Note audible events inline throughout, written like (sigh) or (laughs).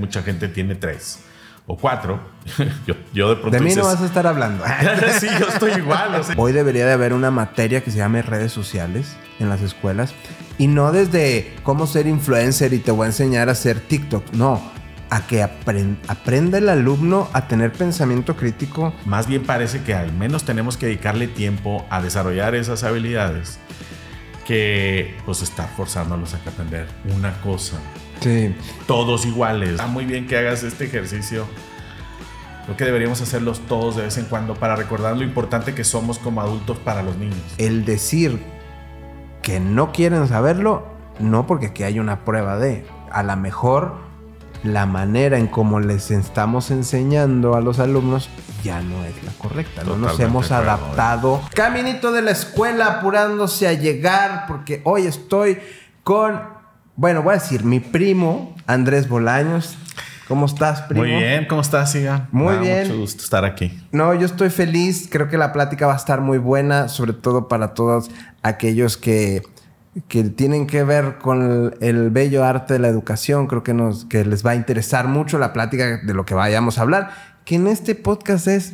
Mucha gente tiene tres o cuatro. (laughs) yo, yo de pronto. De mí dices, no vas a estar hablando. (laughs) sí, yo estoy igual. o sea. Hoy debería de haber una materia que se llame redes sociales en las escuelas. Y no desde cómo ser influencer y te voy a enseñar a hacer TikTok. No, a que apren- aprenda el alumno a tener pensamiento crítico. Más bien parece que al menos tenemos que dedicarle tiempo a desarrollar esas habilidades que pues estar forzándolos a que aprender una cosa. Sí. Todos iguales. Está muy bien que hagas este ejercicio. Creo que deberíamos hacerlos todos de vez en cuando para recordar lo importante que somos como adultos para los niños. El decir que no quieren saberlo, no porque aquí hay una prueba de. A lo mejor la manera en cómo les estamos enseñando a los alumnos ya no es la correcta. No nos hemos adaptado. Caminito de la escuela apurándose a llegar porque hoy estoy con, bueno, voy a decir, mi primo Andrés Bolaños. ¿Cómo estás, primo? Muy bien, ¿cómo estás, Siga? Muy bien. Mucho gusto estar aquí. No, yo estoy feliz. Creo que la plática va a estar muy buena, sobre todo para todos aquellos que, que tienen que ver con el, el bello arte de la educación. Creo que, nos, que les va a interesar mucho la plática de lo que vayamos a hablar. Que en este podcast es,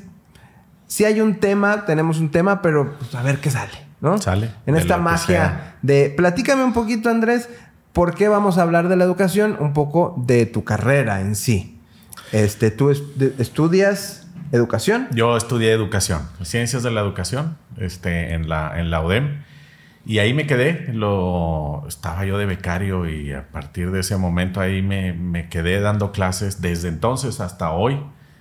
si hay un tema, tenemos un tema, pero pues, a ver qué sale, ¿no? Sale, En esta magia de, platícame un poquito, Andrés, ¿por qué vamos a hablar de la educación? Un poco de tu carrera en sí. Este, tú estudias educación. Yo estudié educación, ciencias de la educación, este, en la, en la UDEM. Y ahí me quedé, lo, estaba yo de becario y a partir de ese momento ahí me, me quedé dando clases desde entonces hasta hoy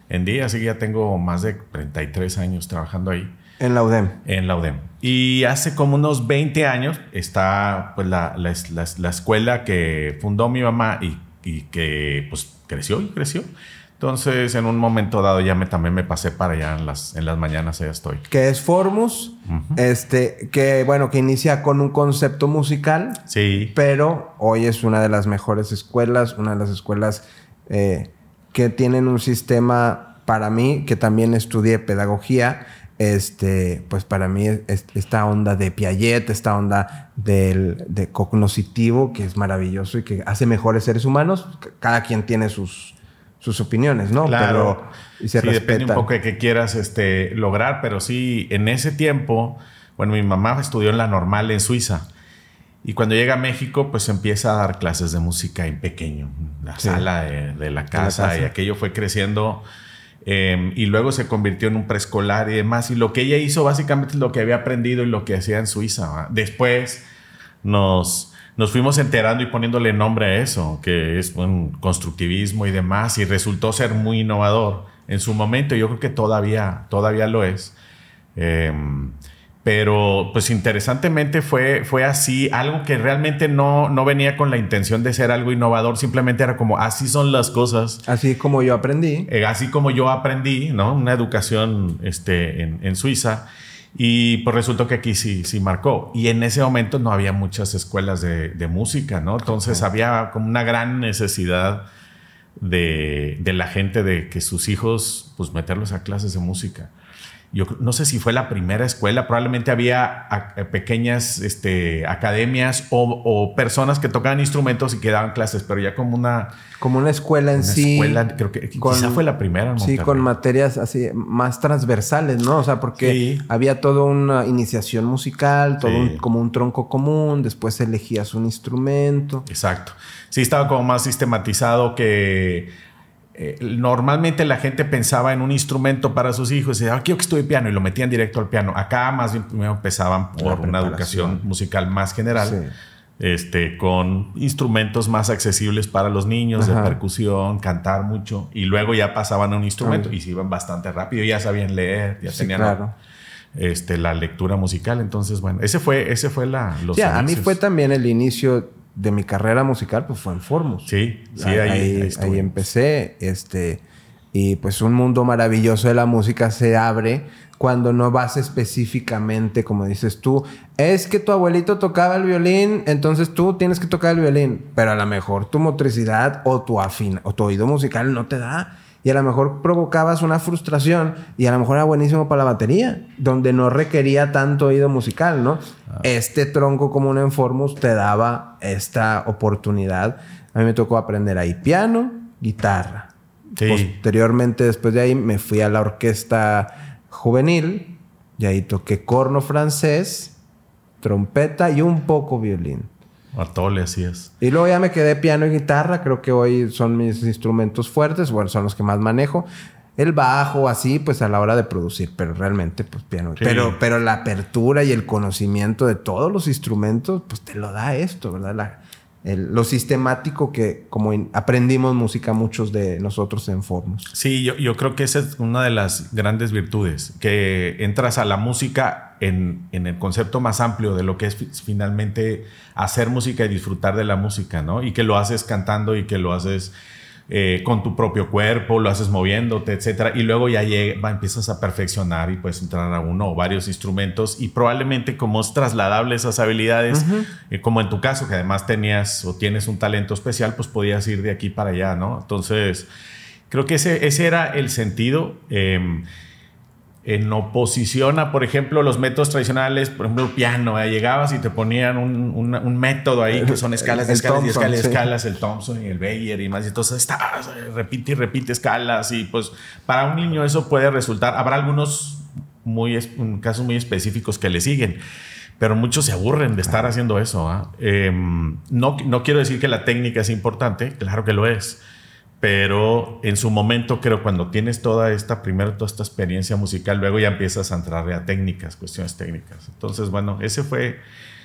en día, así que ya tengo más de 33 años trabajando ahí En la UDEM. en la UDEM. Y hace como unos 20 años está pues, la, la, la- la escuela que fundó mi mamá y, y que pues creció y creció. Entonces en un momento dado ya me, también me pasé para allá en las, en las mañanas, ya estoy. Que es Formus. Este, que bueno, que inicia con un concepto musical. Sí, Pero hoy es una de las mejores escuelas, una de las escuelas eh, que tienen un sistema, para mí, que también estudié pedagogía, este, pues para mí es- es- esta onda de Piaget, esta onda del, de cognoscitivo, que es maravilloso y que hace mejores seres humanos. Cada quien tiene sus, sus opiniones, ¿no? claro. Pero, y se sí, depende un poco de qué quieras este, lograr, pero sí, en ese tiempo, bueno, mi mamá estudió en la normal en Suiza. Y cuando llega a México, pues empieza a dar clases de música en pequeño, la Sí. sala de, de la casa, casa. y aquello fue creciendo. Eh, y luego se convirtió en un preescolar y demás. Y lo que ella hizo básicamente es lo que había aprendido y lo que hacía en Suiza. ¿va? Después nos, nos fuimos enterando y poniéndole nombre a eso, que es un constructivismo y demás, y resultó ser muy innovador en su momento. Yo creo que todavía, todavía lo es. Em, pero pues interesantemente fue, fue así, algo que realmente no, no venía con la intención de ser algo innovador, simplemente era como así son las cosas. Así como yo aprendí. Eh, así como yo aprendí, ¿no? Una educación este, en, en Suiza. Y pues resultó que aquí sí, sí marcó. Y en ese momento no había muchas escuelas de, de música, ¿no? Entonces había como una gran necesidad de, de la gente de que sus hijos, pues meterlos a clases de música. Yo no sé si fue la primera escuela, probablemente había pequeñas este, academias o, o personas que tocaban instrumentos y que daban clases, pero ya como una, Como una escuela en una sí. escuela, creo que con- quizá fue la primera en Sí, con materias así más transversales, ¿no? O sea, porque Sí. había toda una iniciación musical, todo Sí. un- como un tronco común, después elegías un instrumento. Exacto. Sí, estaba como más sistematizado que eh, normalmente la gente pensaba en un instrumento para sus hijos y decía, "Ah, quiero que estudie piano y lo metían directo al piano. Acá más bien primero empezaban por una educación musical más general. Sí. Este, con instrumentos más accesibles para los niños, Ajá. de percusión, cantar mucho, y luego ya pasaban a un instrumento y se iban bastante rápido, ya sabían leer, ya Sí, tenían claro. este, la lectura musical. Entonces, bueno, ese fue, ese fue la, los Sí, a mí fue también el inicio de mi carrera musical, pues fue en Formus. Sí, sí, ahí, ahí, ahí, empecé. Este, y pues un mundo maravilloso de la música se abre cuando no vas específicamente, como dices tú, es que tu abuelito tocaba el violín, entonces tú tienes que tocar el violín, pero a lo mejor tu motricidad o tu afina o tu oído musical no te da. Y a lo mejor provocabas una frustración y a lo mejor era buenísimo para la batería, donde no requería tanto oído musical, ¿no? Este tronco común en Formus te daba esta oportunidad. A mí me tocó aprender ahí piano, guitarra. Posteriormente, después de ahí, me fui a la orquesta juvenil y ahí toqué corno francés, trompeta y un poco violín. A todo le hacías. Y luego ya me quedé piano y guitarra. Creo que hoy son mis instrumentos fuertes. Bueno, son los que más manejo. El bajo, así, pues a la hora de producir. Pero realmente, pues piano. Pero, pero la apertura y el conocimiento de todos los instrumentos, pues te lo da esto, ¿verdad? La, lo sistemático que como aprendimos música muchos de nosotros en Formos. Sí, yo, yo, creo que esa es una de las grandes virtudes, que entras a la música en, en, el concepto más amplio de lo que es finalmente hacer música y disfrutar de la música, ¿no? Y que lo haces cantando y que lo haces eh, con tu propio cuerpo, lo haces moviéndote, etcétera, y luego ya llega, empiezas a perfeccionar y puedes entrar a uno o varios instrumentos y probablemente como es trasladable esas habilidades, eh, como en tu caso que además tenías o tienes un talento especial, pues podías ir de aquí para allá, ¿no? Entonces, creo que ese, ese era el sentido. Em, en oposición a, por ejemplo, los métodos tradicionales, por ejemplo, el piano, llegabas y te ponían un, método ahí que son escalas, (laughs) de escalas, y escalas, escalas, el Thompson y el Bayer y más, y entonces estás, repite y repite escalas, y pues para un niño eso puede resultar, habrá algunos muy, casos muy específicos que le siguen, pero muchos se aburren de estar haciendo eso. ¿ah? Em, no, no quiero decir que la técnica es importante, claro que lo es pero en su momento creo cuando tienes toda esta, primero toda esta experiencia musical, luego ya empiezas a entrar a técnicas, cuestiones técnicas. Entonces, bueno, ese fue,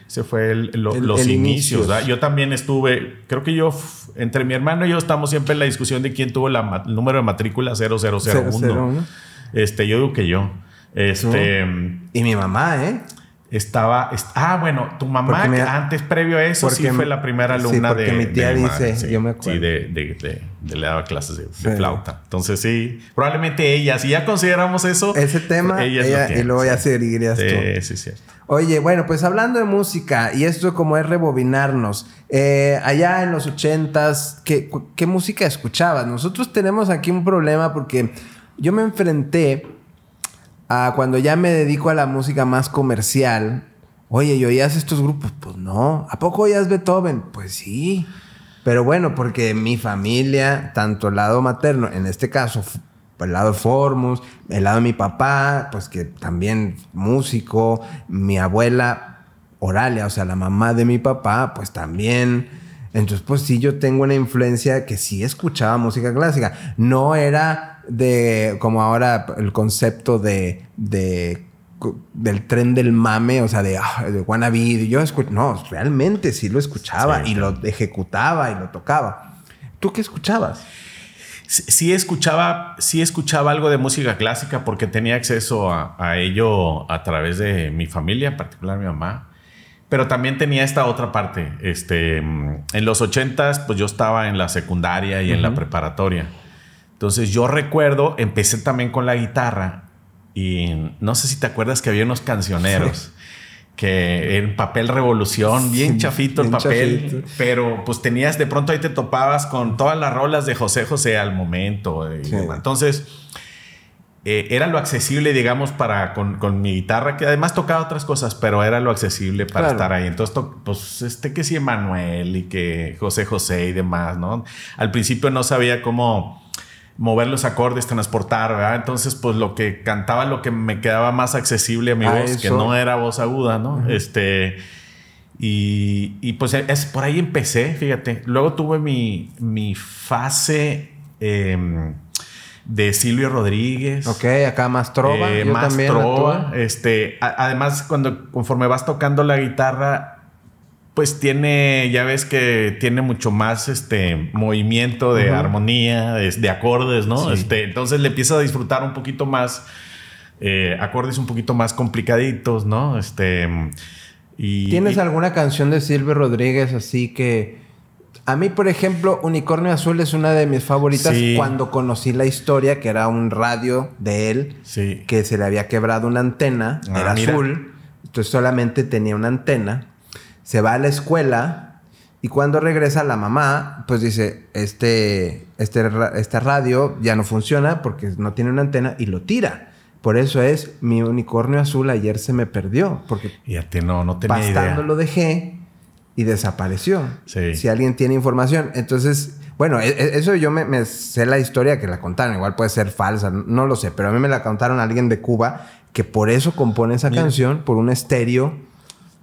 ese fue los inicios. Yo también estuve, creo que yo, entre mi hermano y yo estamos siempre en la discusión de quién tuvo la, el número de matrícula 0001. Este, yo digo que yo. Este, Y mi mamá, ¿eh? Estaba. ah, bueno, tu mamá, antes, previo a eso, sí fue la primera alumna de. mi tía dice, yo me acuerdo. Sí, de, de, de, le daba clases de, flauta. Entonces, sí, probablemente ella, si ya consideramos eso. Ese tema, ella, y luego ya seguirías sí, Sí, sí, Oye, bueno, pues hablando de música, y esto como es rebobinarnos, eh, allá en los ochentas, ¿qué, ¿qué música escuchabas? Nosotros tenemos aquí un problema porque yo me enfrenté cuando ya me dedico a la música más comercial, oye, ¿y oías estos grupos? Pues no. ¿A poco oías Beethoven? Pues sí. Pero bueno, porque mi familia, tanto el lado materno, en este caso, el lado de Formus, el lado de mi papá, pues que también músico, mi abuela, Oralia, o sea, la mamá de mi papá, pues también. Entonces, pues sí, yo tengo una influencia que sí escuchaba música clásica. No era de como ahora el concepto de, de del tren del mame, o sea, de, ah, de wannabe. Yo escucho, no, realmente sí lo escuchaba y lo ejecutaba y lo tocaba. ¿Tú qué escuchabas? Sí, escuchaba, sí escuchaba algo de música clásica porque tenía acceso a, a, ello a través de mi familia, en particular mi mamá. Pero también tenía esta otra parte. Este, en los ochentas, pues yo estaba en la secundaria y en la preparatoria. Entonces yo recuerdo, empecé también con la guitarra y no sé si te acuerdas que había unos cancioneros. (laughs) que en papel revolución, bien chafito el papel, pero pues tenías, de pronto ahí te topabas con todas las rolas de José José al momento. Entonces, eh, era lo accesible, digamos, para con, mi guitarra, que además tocaba otras cosas, pero era lo accesible para estar ahí. Entonces, pues, este que sí, Emanuel y que José José y demás, ¿no? Al principio no sabía cómo mover los acordes, transportar, ¿verdad? Entonces, pues lo que cantaba, lo que me quedaba más accesible a mi voz, que no era voz aguda, ¿no? Este. Y, y, pues es, por ahí empecé, fíjate. Luego tuve mi, mi fase em, de Silvio Rodríguez. Ok, acá más trova. Eh, más trova. Este, además, cuando conforme vas tocando la guitarra, pues tiene, ya ves que tiene mucho más este movimiento de armonía, de, acordes, ¿no? Este, entonces le empieza a disfrutar un poquito más, eh, acordes un poquito más complicaditos, ¿no? Este, y, ¿Tienes alguna canción de Silvio Rodríguez así que... A mí, por ejemplo, Unicornio Azul es una de mis favoritas cuando conocí la historia, que era un radio de él, que se le había quebrado una antena, ah, era azul, entonces solamente tenía una antena se va a la escuela y cuando regresa la mamá, pues dice, este, este, esta radio ya no funciona porque no tiene una antena y lo tira. Por eso es, mi unicornio azul ayer se me perdió. Porque ti no, no tenía lo dejé y desapareció. Si alguien tiene información. Entonces, Bueno, e- e- eso yo me, me sé la historia que la contaron. Igual puede ser falsa, no lo sé. Pero a mí me la contaron alguien de Cuba que por eso compone esa canción, por un estéreo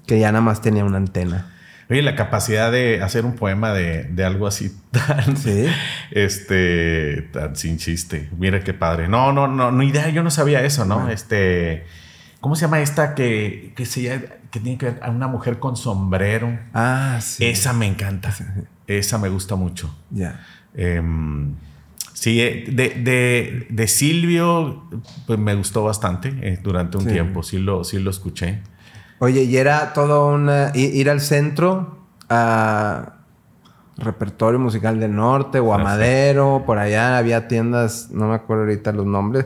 que ya nada más tenía una antena. Oye, la capacidad de hacer un poema de, de algo así (laughs) tan, Sí. este, tan sin chiste. Mira qué padre. No, no, no, no idea. Yo no sabía eso, ¿no? Este, ¿cómo se llama esta que, que se llama- que tiene que ver a una mujer con sombrero? Ah, sí. Esa me encanta. Esa me gusta mucho. Ya. Em, sí, eh, de, de, de Silvio, pues me gustó bastante eh, durante un Sí. tiempo. Sí lo, sí lo escuché. Oye, y era todo una... ir al centro a repertorio musical del norte o a Perfecto. Madero, por allá había tiendas, no me acuerdo ahorita los nombres,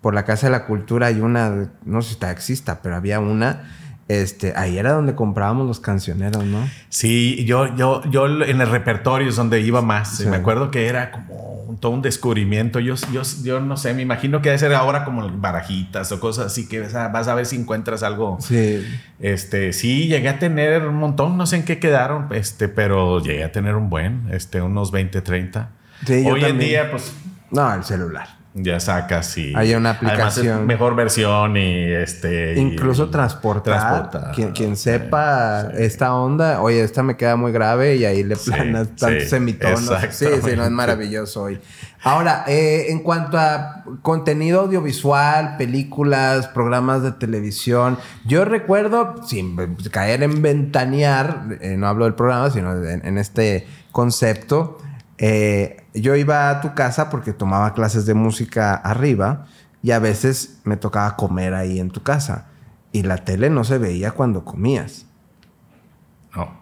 por la Casa de la Cultura hay una, no sé si está exista, pero había una, este, ahí era donde comprábamos los cancioneros, ¿no? Sí, yo, yo, yo en el repertorio es donde iba más. Sí. Me acuerdo que era como un- todo un descubrimiento. Yo, yo, yo no sé, me imagino que debe ser ahora como barajitas o cosas así que vas a, vas a ver si encuentras algo. Sí. Este, sí, llegué a tener un montón, no sé en qué quedaron, este, pero llegué a tener un buen, este, unos 20, 30. Sí, yo Hoy en día, pues No, el celular. Ya sacas y Hay una Además, es aplicación. mejor versión y este y- Incluso transportar. transportar. Quien, quien sepa esta onda, oye, esta me queda muy grave y ahí le Sí, planas tantos sí, semitonos. Sí, sí, no es maravilloso hoy. Ahora, eh, en cuanto a contenido audiovisual, películas, programas de televisión, yo recuerdo, sin caer en ventanear, eh, no hablo del programa, sino en, en este concepto, eh, yo iba a tu casa porque tomaba clases de música arriba y a veces me tocaba comer ahí en tu casa. Y la tele no se veía cuando comías. No.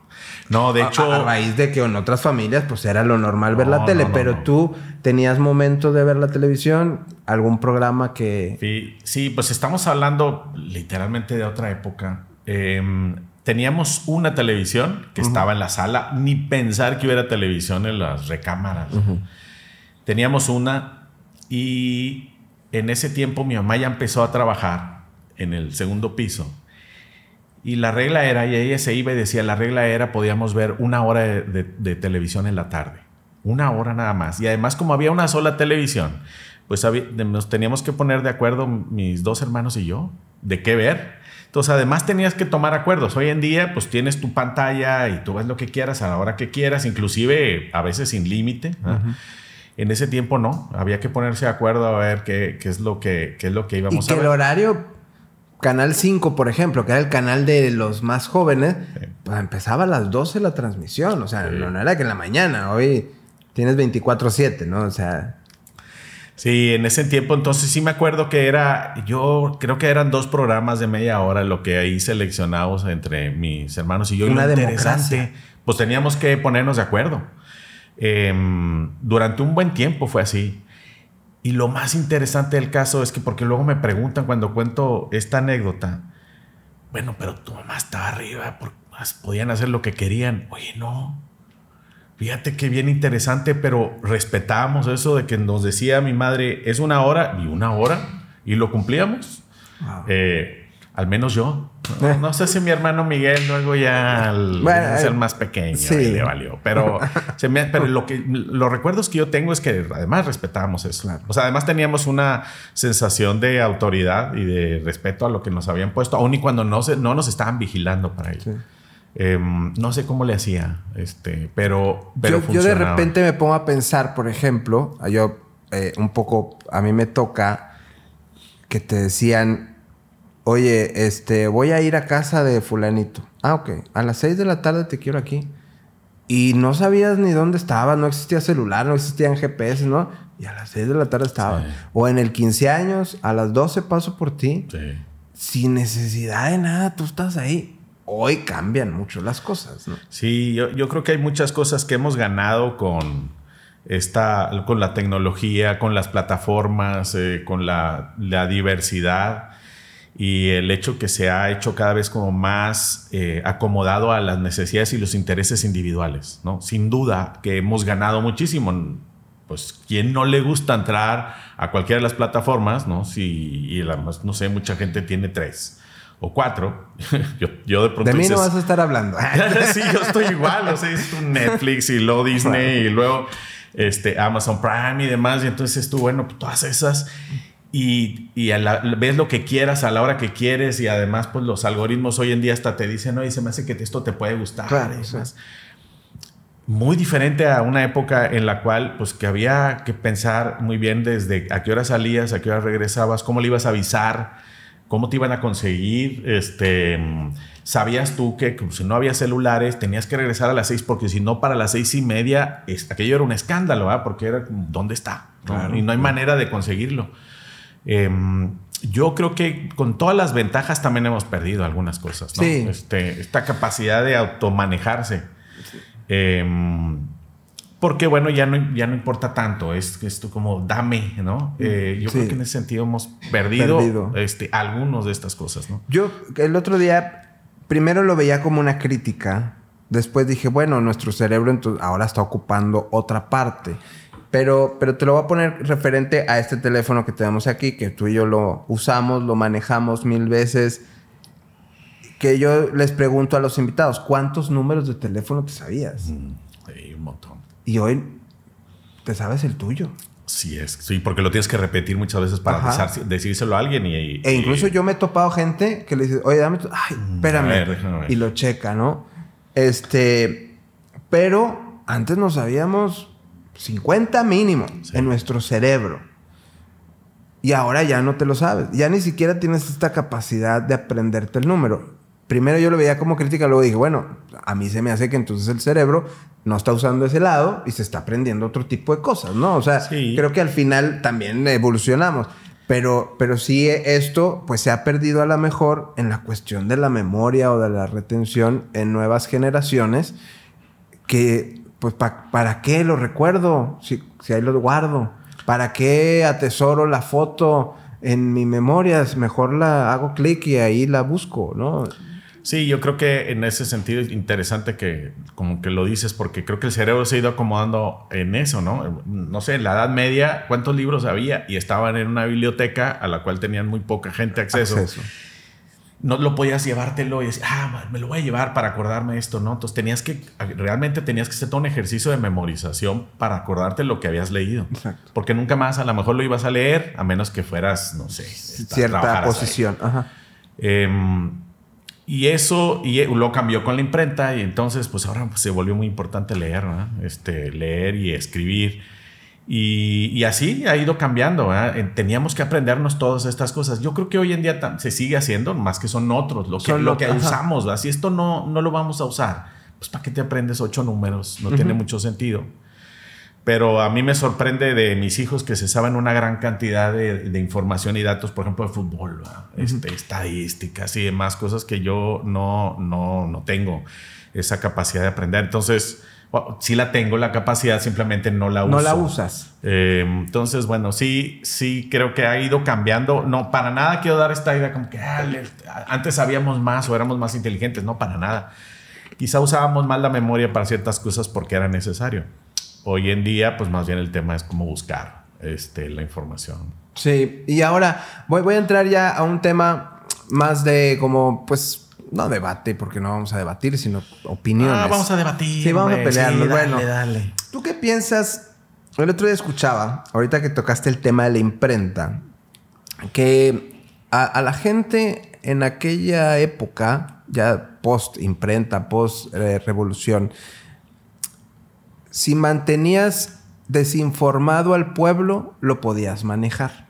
No, de A- hecho a, raíz de que en otras familias pues era lo normal ver la tele, no, no, pero tú tenías momento de ver la televisión, algún programa que... Sí, sí, pues estamos hablando literalmente de otra época. Em, teníamos una televisión que estaba en la sala, ni pensar que hubiera televisión en las recámaras. Teníamos una y en ese tiempo mi mamá ya empezó a trabajar en el segundo piso. Y la regla era, y ella se iba y decía, la regla era, podíamos ver una hora de, de- de televisión en la tarde. Una hora nada más. Y además, como había una sola televisión, pues había- nos teníamos que poner de acuerdo mis dos hermanos y yo de qué ver. Entonces, además tenías que tomar acuerdos. Hoy en día, pues tienes tu pantalla y tú ves lo que quieras a la hora que quieras, inclusive a veces sin límite. En ese tiempo no, había que ponerse de acuerdo a ver qué, qué es lo que qué es lo que Y íbamos que a el ver. horario, Canal 5, por ejemplo, que era el canal de los más jóvenes, Sí. pues empezaba a las 12 la transmisión. O sea, Sí. no, no era que en la mañana, hoy tienes 24-7, ¿no? O sea, Sí, en ese tiempo entonces sí me acuerdo que era, yo creo que eran dos programas de media hora lo que ahí seleccionamos entre mis hermanos y yo. Y Una lo democracia. interesante, pues teníamos que ponernos de acuerdo. Em, durante un buen tiempo fue así. Y lo más interesante del caso es que porque luego me preguntan cuando cuento esta anécdota, bueno, pero tu mamá estaba arriba, podían hacer lo que querían. Oye, no. Fíjate que bien interesante, pero respetamos eso de que nos decía mi madre, es una hora y una hora, y lo cumplíamos. wow. Eh, al menos yo. No, no sé si mi hermano Miguel luego ya al- Bueno, es el eh, más pequeño sí. le valió. Pero, (laughs) se me- pero lo que, los recuerdos que yo tengo es que además respetábamos eso. Claro. O sea, además teníamos una sensación de autoridad y de respeto a lo que nos habían puesto, aun y cuando no, se, no nos estaban vigilando para ello. Sí. Em, no sé cómo le hacía, este, pero, pero yo, yo de repente me pongo a pensar, por ejemplo, yo eh, un poco, a mí me toca que te decían, oye, este, voy a ir a casa de fulanito. Ah, ok, a las 6 de la tarde te quiero aquí. Y no sabías ni dónde estaba, no existía celular, no existían GPS, ¿no? Y a las 6 de la tarde estaba. Sí. O en el 15 años, a las 12 paso por ti. Sí. Sin necesidad de nada, tú estás ahí. Hoy cambian mucho las cosas. Sí, yo, creo que hay muchas cosas que hemos ganado con esta, con la tecnología, con las plataformas, eh, con la, la diversidad y el hecho que se ha hecho cada vez como más eh, acomodado a las necesidades y los intereses individuales, ¿no? Sin duda que hemos ganado muchísimo. Pues, ¿quién no le gusta entrar a cualquiera de las plataformas, no? Si, y además, no sé, mucha gente tiene tres o cuatro. (laughs) yo, yo de pronto De mí no vas a estar hablando. (laughs) sí, yo estoy igual. O sea, es un Netflix y luego (laughs) Disney y luego. este, Amazon Prime y demás. Y entonces tú, bueno, pues, todas esas y, y ves lo que quieras a la hora que quieres y además pues los algoritmos hoy en día hasta te dicen, y se me hace que esto te puede gustar. Muy diferente a una época en la cual pues que había que pensar muy bien desde a qué hora salías, a qué hora regresabas, cómo le ibas a avisar, cómo te iban a conseguir, este, sabías tú que si no había celulares tenías que regresar a las seis porque si no para las seis y media aquello era un escándalo, porque era ¿dónde está? y no hay manera de conseguirlo. Em, yo creo que con todas las ventajas también hemos perdido algunas cosas, ¿no? Este, esta capacidad de automanejarse. Em, porque bueno, ya no, ya no importa tanto, es esto como dame, ¿no? Eh, yo creo que en ese sentido hemos perdido, Este, algunos de estas cosas, ¿no? Yo el otro día primero lo veía como una crítica, después dije, bueno, nuestro cerebro ahora está ocupando otra parte. Pero, pero te lo voy a poner referente a este teléfono que tenemos aquí, que tú y yo lo usamos, lo manejamos mil veces. Que yo les pregunto a los invitados, ¿cuántos números de teléfono te sabías? Mm. Y hoy te sabes el tuyo. Sí, es. Sí, porque lo tienes que repetir muchas veces para decírselo a alguien y, E incluso yo me he topado gente que le dice, oye, dame tu... Ay, mm, espérame. Y lo checa, ¿no? Este... Pero antes no sabíamos 50 mínimo en nuestro cerebro. Y ahora ya no te lo sabes. Ya ni siquiera tienes esta capacidad de aprenderte el número. Primero yo lo veía como crítica, luego dije, bueno, a mí se me hace que entonces el cerebro no está usando ese lado y se está aprendiendo otro tipo de cosas, ¿no? O sea, creo que al final también evolucionamos. Pero, pero sí esto pues se ha perdido a lo mejor en la cuestión de la memoria o de la retención en nuevas generaciones que pues ¿para qué lo recuerdo? Si, si ahí lo guardo. ¿Para qué atesoro la foto en mi memoria? Mejor la hago clic y ahí la busco, ¿no? Sí, yo creo que en ese sentido es interesante que como que lo dices porque creo que el cerebro se ha ido acomodando en eso, ¿no? No sé, en la Edad Media, ¿cuántos libros había? Y estaban en una biblioteca a la cual tenían muy poca gente acceso. acceso no lo podías llevártelo y decir, ah, me lo voy a llevar para acordarme esto, ¿no? Entonces tenías que, realmente tenías que hacer todo un ejercicio de memorización para acordarte lo que habías leído. Exacto. Porque nunca más a lo mejor lo ibas a leer, a menos que fueras, no sé, cierta posición. Ajá. Em, y eso, y lo cambió con la imprenta y entonces pues ahora se volvió muy importante leer, ¿no? Este, leer y escribir. Y, así ha ido cambiando. Teníamos que aprendernos todas estas cosas. Yo creo que hoy en día se sigue haciendo, más que son otros lo que, lo que usamos. Si esto no, no lo vamos a usar, pues ¿para qué te aprendes ocho números? No tiene mucho sentido. Pero a mí me sorprende de mis hijos que se saben una gran cantidad de, información y datos, por ejemplo, de fútbol, este, estadísticas y demás cosas que yo no, no, no tengo esa capacidad de aprender. Entonces, sí la tengo la capacidad, simplemente no la uso. No la usas. Eh, entonces, bueno, sí, sí creo que ha ido cambiando. No, para nada quiero dar esta idea como que ah, antes sabíamos más o éramos más inteligentes. No, para nada. Quizá usábamos más la memoria para ciertas cosas porque era necesario. Hoy en día, pues más bien el tema es cómo buscar este, la información. Sí, y ahora voy, voy a entrar ya a un tema más de como, pues, no debate, porque no vamos a debatir, sino opiniones. Ah, vamos a debatir. Sí, vamos a pelearnos. bueno, dale. ¿Tú qué piensas? El otro día escuchaba, ahorita que tocaste el tema de la imprenta, que a, la gente en aquella época, ya post imprenta, post eh, revolución, si mantenías desinformado al pueblo, lo podías manejar.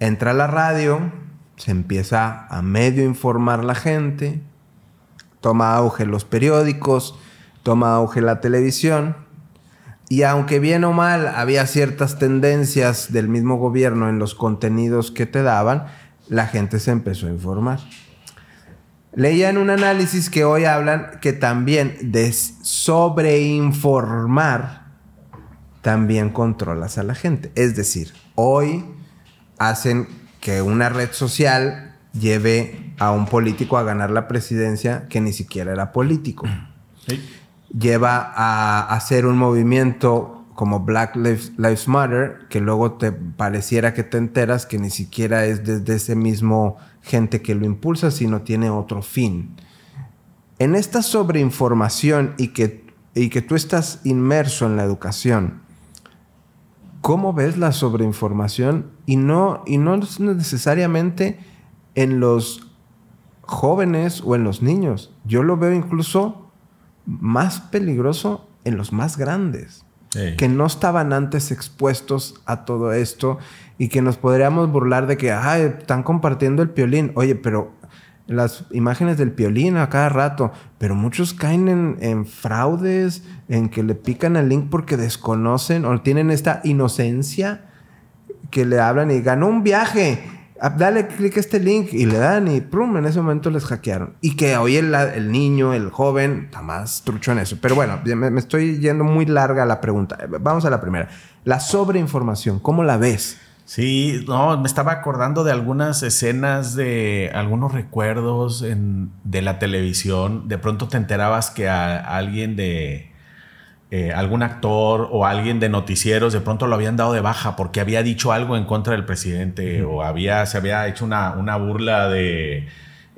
Entra la radio, se empieza a medio informar la gente, toma auge los periódicos, toma auge la televisión, y aunque bien o mal había ciertas tendencias del mismo gobierno en los contenidos que te daban, la gente se empezó a informar. Leía en un análisis que hoy hablan que también de sobreinformar también controlas a la gente. Es decir, hoy hacen que una red social lleve a un político a ganar la presidencia que ni siquiera era político. Lleva a hacer un movimiento como Black Lives, Matter, que luego te pareciera que te enteras que ni siquiera es desde ese mismo gente que lo impulsa, sino tiene otro fin. En esta sobreinformación y que y que tú estás inmerso en la educación, ¿cómo ves la sobreinformación? Y no, y no necesariamente en los jóvenes o en los niños. Yo lo veo incluso más peligroso en los más grandes, que no estaban antes expuestos a todo esto y que nos podríamos burlar de que, ay, están compartiendo el piolín. Oye, pero las imágenes del piolín a cada rato, pero muchos caen en, en, fraudes, en que le pican el link porque desconocen o tienen esta inocencia que le hablan y ganó un viaje Ah, dale clic a este link y le dan y prum, en ese momento les hackearon. Y que hoy el, el niño, el joven, está más trucho en eso. Pero bueno, me, estoy yendo muy larga la pregunta. Vamos a la primera. La sobreinformación, ¿cómo la ves? Sí, no, me estaba acordando de algunas escenas de algunos recuerdos de la televisión. De pronto te enterabas que a alguien de, eh, algún actor o alguien de noticieros de pronto lo habían dado de baja porque había dicho algo en contra del presidente o había, se había hecho una, una burla de...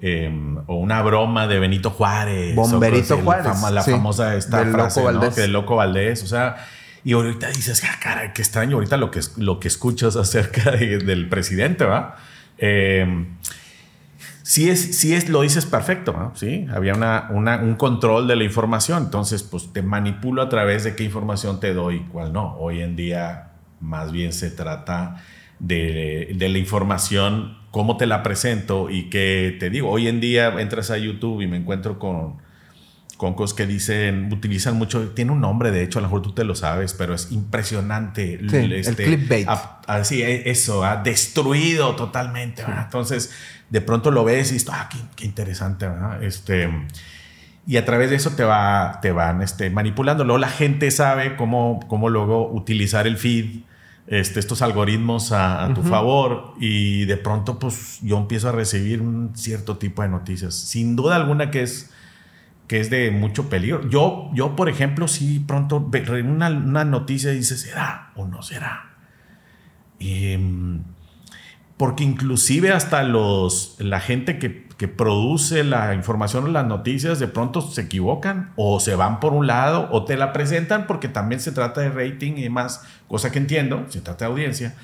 Em, o una broma de Benito Juárez. Bomberito Juárez. la famosa esta frase, loco ¿no? Que loco Valdés. O sea, y ahorita dices, ah, cara, qué extraño ahorita lo que, lo que escuchas (laughs) acerca del presidente, ¿va? Eh, sí es, sí es, lo dices perfecto, Sí, había una, un control de la información, entonces pues te manipulo a través de qué información te doy y cuál no. Hoy en día más bien se trata de, de la información, cómo te la presento y qué te digo. Hoy en día entras a YouTube y me encuentro con, con cosas que dicen, utilizan mucho, tiene un nombre de hecho, a lo mejor tú te lo sabes, pero es impresionante. el este, clickbait. Así, e, eso, ha destruido totalmente. Entonces, de pronto lo ves y dices, ah, qué, interesante, ¿verdad? Este, y a través de eso te, va, te van este, manipulando. Luego la gente sabe cómo, cómo luego utilizar el feed, este, estos algoritmos a, tu favor y de pronto pues yo empiezo a recibir un cierto tipo de noticias. Sin duda alguna que es que es de mucho peligro. Yo, yo por ejemplo, si pronto una, una noticia y dice, ¿será o no será? Em, porque inclusive hasta los, la gente que, produce la información o las noticias de pronto se equivocan o se van por un lado o te la presentan porque también se trata de rating y demás, cosa que entiendo, se trata de audiencia.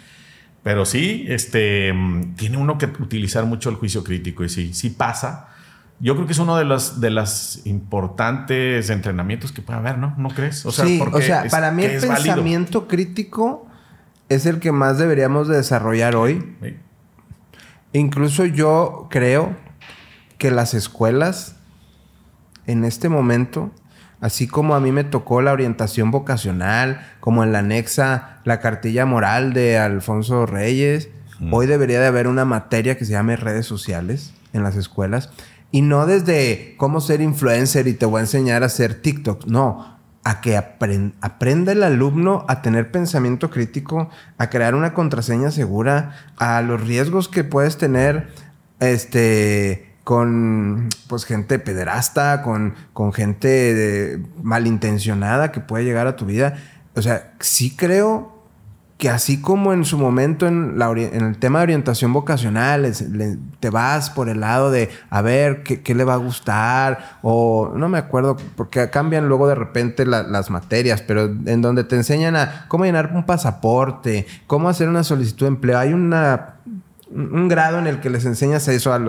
Pero sí, este, tiene uno que utilizar mucho el juicio crítico y sí, sí pasa. Yo creo que es uno de los de las importantes entrenamientos que puede haber, ¿no? ¿No crees? O sea, sí, o sea para mí el pensamiento crítico es el que más deberíamos desarrollar hoy. Incluso yo creo que las escuelas en este momento, así como a mí me tocó la orientación vocacional, como en la anexa la cartilla moral de Alfonso Reyes, hoy debería de haber una materia que se llame redes sociales en las escuelas. Y no desde cómo ser influencer y te voy a enseñar a hacer TikTok. No, a que aprenda el alumno a tener pensamiento crítico, a crear una contraseña segura, a los riesgos que puedes tener este, con pues, gente pederasta, con, con gente malintencionada que puede llegar a tu vida. O sea, sí creo que así como en su momento en, el tema de orientación vocacional, te vas por el lado de a ver qué, le va a gustar, o no me acuerdo, porque cambian luego de repente las materias, pero en donde te enseñan a cómo llenar un pasaporte, cómo hacer una solicitud de empleo, hay una un grado en el que les enseñas eso. A,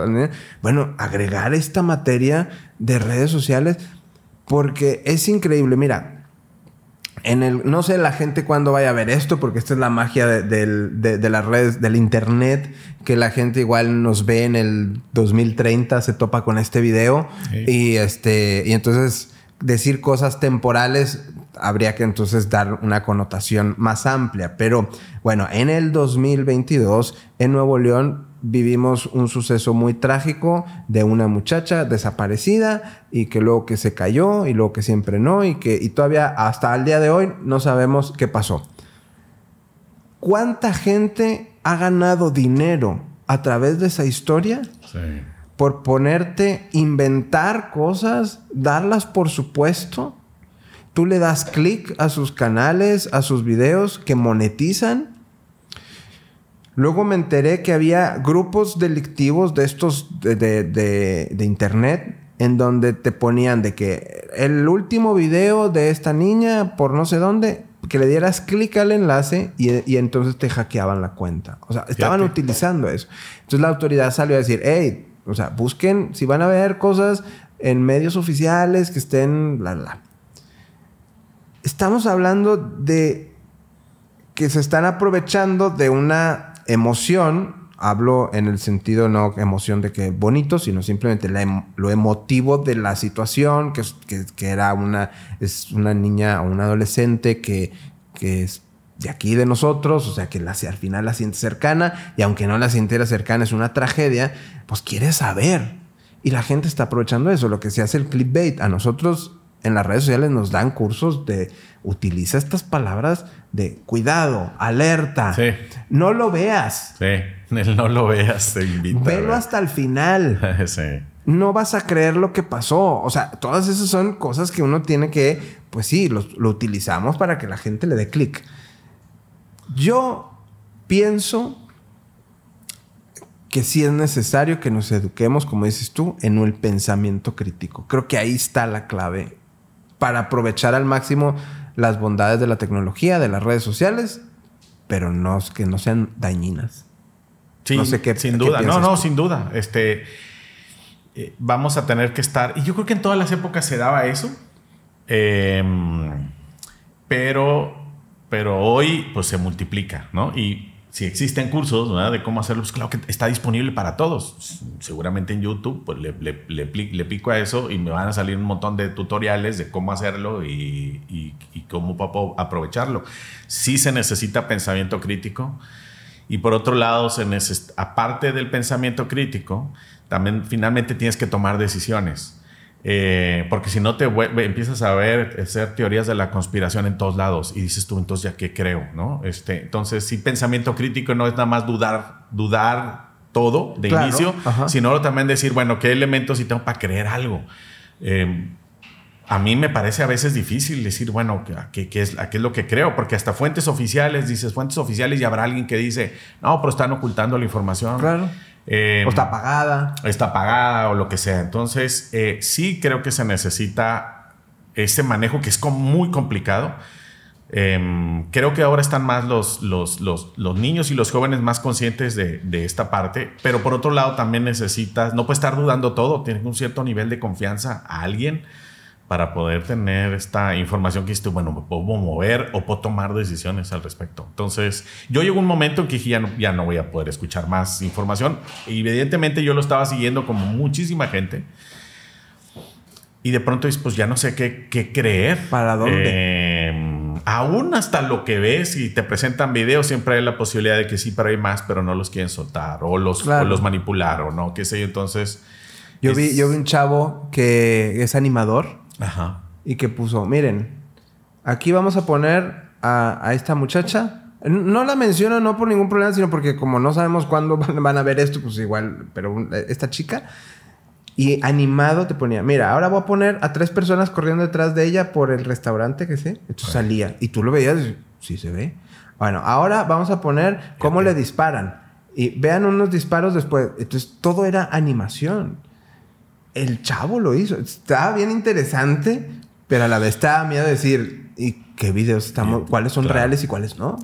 bueno, agregar esta materia de redes sociales, porque es increíble. Mira, en el, no sé la gente cuándo vaya a ver esto, porque esta es la magia de, las redes, del internet, que la gente igual nos ve en el 2030, se topa con este video. Y este, y entonces decir cosas temporales habría que entonces dar una connotación más amplia. Pero bueno, en el 2022, en Nuevo León, vivimos un suceso muy trágico de una muchacha desaparecida y que luego que se cayó y luego que siempre no y que y todavía hasta el día de hoy no sabemos qué pasó. ¿Cuánta gente ha ganado dinero a través de esa historia? Por ponerte, inventar cosas, darlas por supuesto. Tú le das clic a sus canales, a sus videos que monetizan Luego me enteré que había grupos delictivos de estos de, internet en donde te ponían de que el último video de esta niña por no sé dónde, que le dieras clic al enlace y, entonces te hackeaban la cuenta. O sea, estaban utilizando eso. Entonces la autoridad salió a decir, hey, o sea, busquen si van a ver cosas en medios oficiales que estén, bla, bla. Estamos hablando de que se están aprovechando de una emoción hablo en el sentido no emoción de que bonito, sino simplemente lo emotivo de la situación, que, que, era una, es una niña o un adolescente que, que es de aquí de nosotros, o sea que al final la siente cercana, y aunque no la sintiera cercana es una tragedia, pues quiere saber. Y la gente está aprovechando eso, lo que se hace el clickbait. A nosotros en las redes sociales nos dan cursos de utiliza estas palabras de cuidado, alerta. Sí. No lo veas. Sí, (laughs) no lo veas, te invita. Velo hasta el final. (laughs) sí. No vas a creer lo que pasó. O sea, todas esas son cosas que uno tiene que, pues sí, lo, lo utilizamos para que la gente le dé clic. Yo pienso que sí es necesario que nos eduquemos, como dices tú, en el pensamiento crítico. Creo que ahí está la clave para aprovechar al máximo las bondades de la tecnología, de las redes sociales, pero no que no sean dañinas. Sí, no sé qué, sin duda. no, no, sin duda. Este, eh, vamos a tener que estar. Y yo creo que en todas las épocas se daba eso. Em, pero, pero hoy, pues se multiplica, ¿no? Y si existen cursos de cómo hacerlo, claro que está disponible para todos. Seguramente en YouTube pues le, le, pico a eso y me van a salir un montón de tutoriales de cómo hacerlo y cómo aprovecharlo. Sí se necesita pensamiento crítico y por otro lado, se aparte del pensamiento crítico, también finalmente tienes que tomar decisiones. Eh, porque si no te empiezas a ver, hacer teorías de la conspiración en todos lados y dices tú, entonces ya qué creo, ¿no? Este, entonces, sí, pensamiento crítico no es nada más dudar, dudar todo de inicio, sino también decir, bueno, ¿qué elementos sí tengo para creer algo? Eh, a mí me parece a veces difícil decir, bueno, ¿qué, qué es, ¿qué es lo que creo? Porque hasta fuentes oficiales, dices fuentes oficiales y habrá alguien que dice, no, pero están ocultando la información. Claro. Em, o está apagada. Está apagada o lo que sea. Entonces, eh, sí creo que se necesita ese manejo que es muy complicado. Em, creo que ahora están más los, los, los, los, niños y los jóvenes más conscientes de, de, esta parte, pero por otro lado también necesitas, no puedes estar dudando todo, tienes un cierto nivel de confianza a alguien para poder tener esta información que estoy, bueno, me puedo mover o puedo tomar decisiones al respecto. Entonces, yo llegó un momento en que ya no, ya no voy a poder escuchar más información. Evidentemente yo lo estaba siguiendo como muchísima gente. Y de pronto, pues ya no sé qué, qué creer. ¿Para dónde? Em, aún hasta lo que ves y te presentan videos, siempre hay la posibilidad de que sí, pero hay más, pero no los quieren soltar o los, o los manipular o no, qué sé yo. Entonces... Yo, vi, yo vi un chavo que es animador Ajá. Y que puso, miren, aquí vamos a poner a, esta muchacha. No la menciono no por ningún problema, sino porque como no sabemos cuándo van a ver esto, pues igual, pero esta chica. Y animado te ponía, mira, ahora voy a poner a tres personas corriendo detrás de ella por el restaurante que sé. Entonces salía. Y tú lo veías, sí se ve. Bueno, ahora vamos a poner cómo le disparan. Y vean unos disparos después. Entonces todo era animación el chavo lo hizo. Estaba bien interesante, pero a la vez estaba miedo de decir, ¿y qué videos estamos? ¿Cuáles son reales y cuáles no?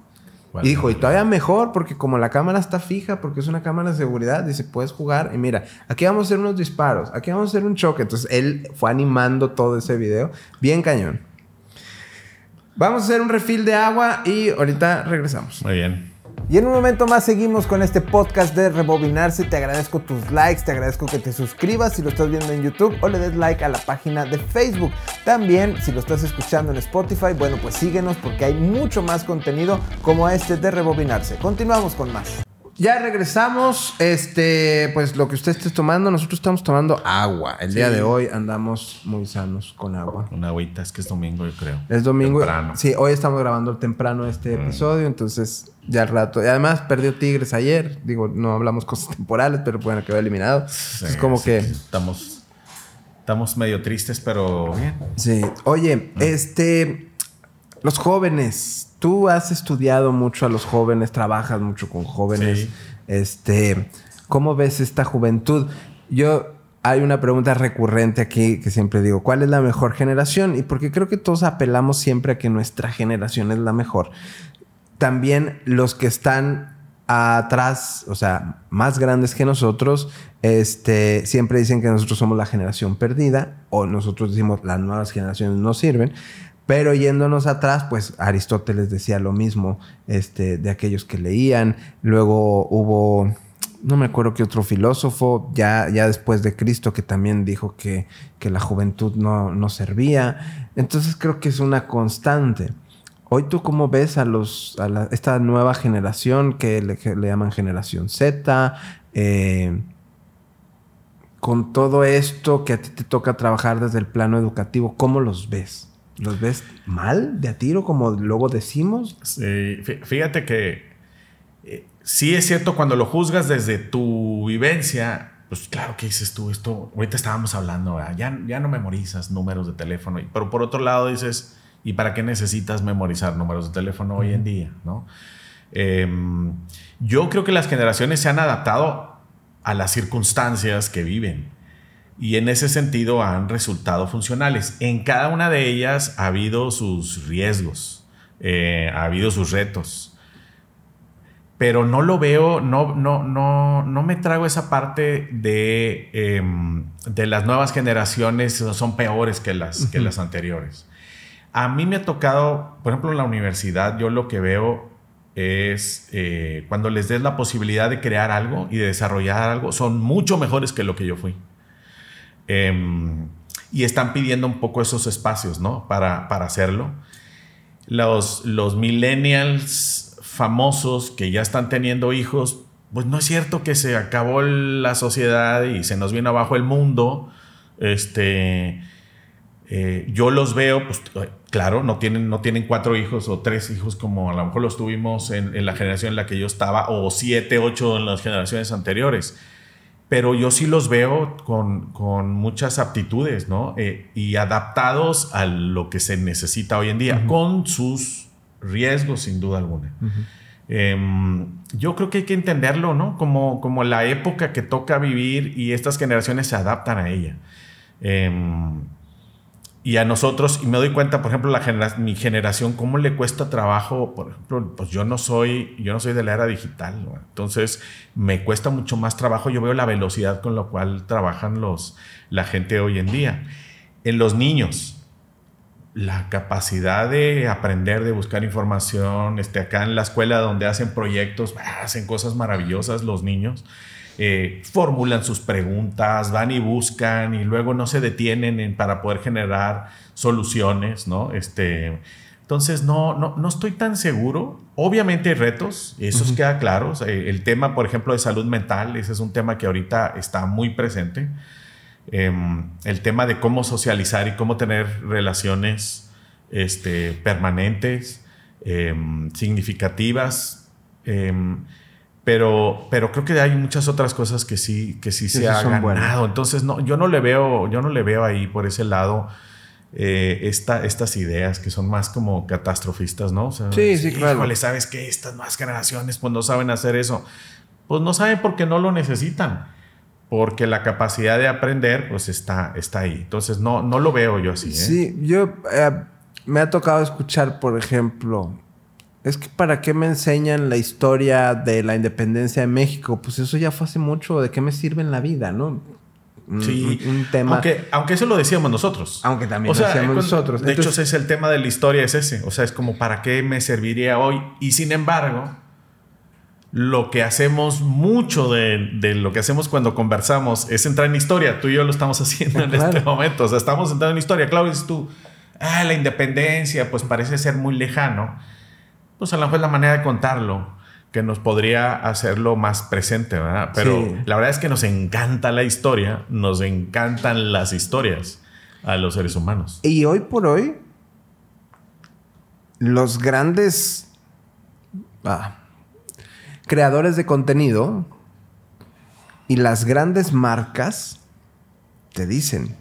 Y dijo, y todavía mejor, porque como la cámara está fija, porque es una cámara de seguridad, dice, puedes jugar. Y mira, aquí vamos a hacer unos disparos, aquí vamos a hacer un choque. Entonces él fue animando todo ese video. Bien cañón. Vamos a hacer un refil de agua y ahorita regresamos. Muy bien. Y en un momento más seguimos con este podcast de Rebobinarse. Te agradezco tus likes, te agradezco que te suscribas si lo estás viendo en YouTube o le des like a la página de Facebook. También, si lo estás escuchando en Spotify, bueno, pues síguenos porque hay mucho más contenido como este de Rebobinarse. Continuamos con más. Ya regresamos. Este, pues lo que usted esté tomando, nosotros estamos tomando agua. El día de hoy andamos muy sanos con agua. Una agüita, es que es domingo, yo creo. Es domingo. Temprano. Sí, hoy estamos grabando temprano este mm. episodio, entonces ya al rato. Y además perdió Tigres ayer. Digo, no hablamos cosas temporales, pero bueno, quedó eliminado. es como que. Estamos. Estamos medio tristes, pero bien. Sí. Oye, este. Los jóvenes tú has estudiado mucho a los jóvenes, trabajas mucho con jóvenes. Este, ¿cómo ves esta juventud? Yo hay una pregunta recurrente aquí que siempre digo, ¿cuál es la mejor generación? Y porque creo que todos apelamos siempre a que nuestra generación es la mejor. También los que están atrás, o sea, más grandes que nosotros, este, siempre dicen que nosotros somos la generación perdida o nosotros decimos las nuevas generaciones no sirven. Pero yéndonos atrás, pues Aristóteles decía lo mismo este, de aquellos que leían. Luego hubo, no me acuerdo qué otro filósofo, ya, ya después de Cristo, que también dijo que, que la juventud no, no servía. Entonces creo que es una constante. Hoy tú cómo ves a los a esta nueva generación que le, llaman generación Z, eh, con todo esto que a ti te toca trabajar desde el plano educativo, ¿cómo los ves? ¿Los ves mal de a tiro, como luego decimos? Sí, fíjate que eh, sí es cierto cuando lo juzgas desde tu vivencia, pues claro que dices tú, esto, ahorita estábamos hablando, ya, ya no memorizas números de teléfono, pero por otro lado dices, ¿y para qué necesitas memorizar números de teléfono hoy en día? ¿no? Em, yo creo que las generaciones se han adaptado a las circunstancias que viven y en ese sentido han resultado funcionales. En cada una de ellas ha habido sus riesgos, eh, ha habido sus retos, pero no lo veo, no, no, no, no me trago esa parte de, em, de las nuevas generaciones son peores que las, que las anteriores. A mí me ha tocado, por ejemplo, en la universidad, yo lo que veo es eh, cuando les des la posibilidad de crear algo y de desarrollar algo, son mucho mejores que lo que yo fui. Em, y están pidiendo un poco esos espacios, ¿no? Para, para hacerlo. Los, los millennials famosos que ya están teniendo hijos, pues no es cierto que se acabó la sociedad y se nos viene abajo el mundo. Este, eh, yo los veo, pues claro, no tienen, no tienen cuatro hijos o tres hijos como a lo mejor los tuvimos en, en la generación en la que yo estaba, o siete, ocho en las generaciones anteriores pero yo sí los veo con, con muchas aptitudes, ¿no? Eh, y adaptados a lo que se necesita hoy en día, con sus riesgos, sin duda alguna. Em, yo creo que hay que entenderlo, ¿no? Como, como la época que toca vivir y estas generaciones se adaptan a ella. Em, y a nosotros, y me doy cuenta, por ejemplo, la mi generación, cómo le cuesta trabajo, por ejemplo, pues yo no soy, yo no soy de la era digital, entonces me cuesta mucho más trabajo, yo veo la velocidad con la cual trabajan los, la gente hoy en día. En los niños, la capacidad de aprender, de buscar información, este, acá en la escuela donde hacen proyectos, hacen cosas maravillosas los niños, eh, formulan sus preguntas, van y buscan y luego no se detienen para poder generar soluciones, ¿no? Este, entonces, no, no, no estoy tan seguro. Obviamente hay retos, eso queda claro. el tema, por ejemplo, de salud mental, ese es un tema que ahorita está muy presente. Em, el tema de cómo socializar y cómo tener relaciones este, permanentes, em, significativas. Em, pero, pero creo que hay muchas otras cosas que sí, que sí, se han ganado. Entonces, no, yo no le veo, yo no le veo ahí por ese lado eh, estas ideas que son más como catastrofistas, ¿no? sí, sí, claro. Híjole, sabes que estas nuevas generaciones pues no saben hacer eso. Pues no saben porque no lo necesitan. Porque la capacidad de aprender pues está, está ahí. Entonces no, no lo veo yo así. ¿eh? Sí, yo eh, me ha tocado escuchar, por ejemplo, es que para qué me enseñan la historia de la independencia de México, pues eso ya fue hace mucho, ¿de qué me sirve en la vida, no? Sí, un, tema. Aunque, aunque eso lo decíamos nosotros. Aunque también lo decíamos nosotros. De hecho, ese es el tema de la historia, es ese. O sea, es como, ¿para qué me serviría hoy? Y sin embargo, lo que hacemos mucho de, de, lo que hacemos cuando conversamos es entrar en historia. Tú y yo lo estamos (laughs) haciendo en este momento. O sea, estamos entrando en historia. Claro, dices tú, ah, la independencia, pues parece ser muy lejano pues a lo mejor es la manera de contarlo que nos podría hacerlo más presente, ¿verdad? Pero la verdad es que nos encanta la historia, nos encantan las historias a los seres humanos. Y hoy por hoy, los grandes ah, creadores de contenido y las grandes marcas te dicen,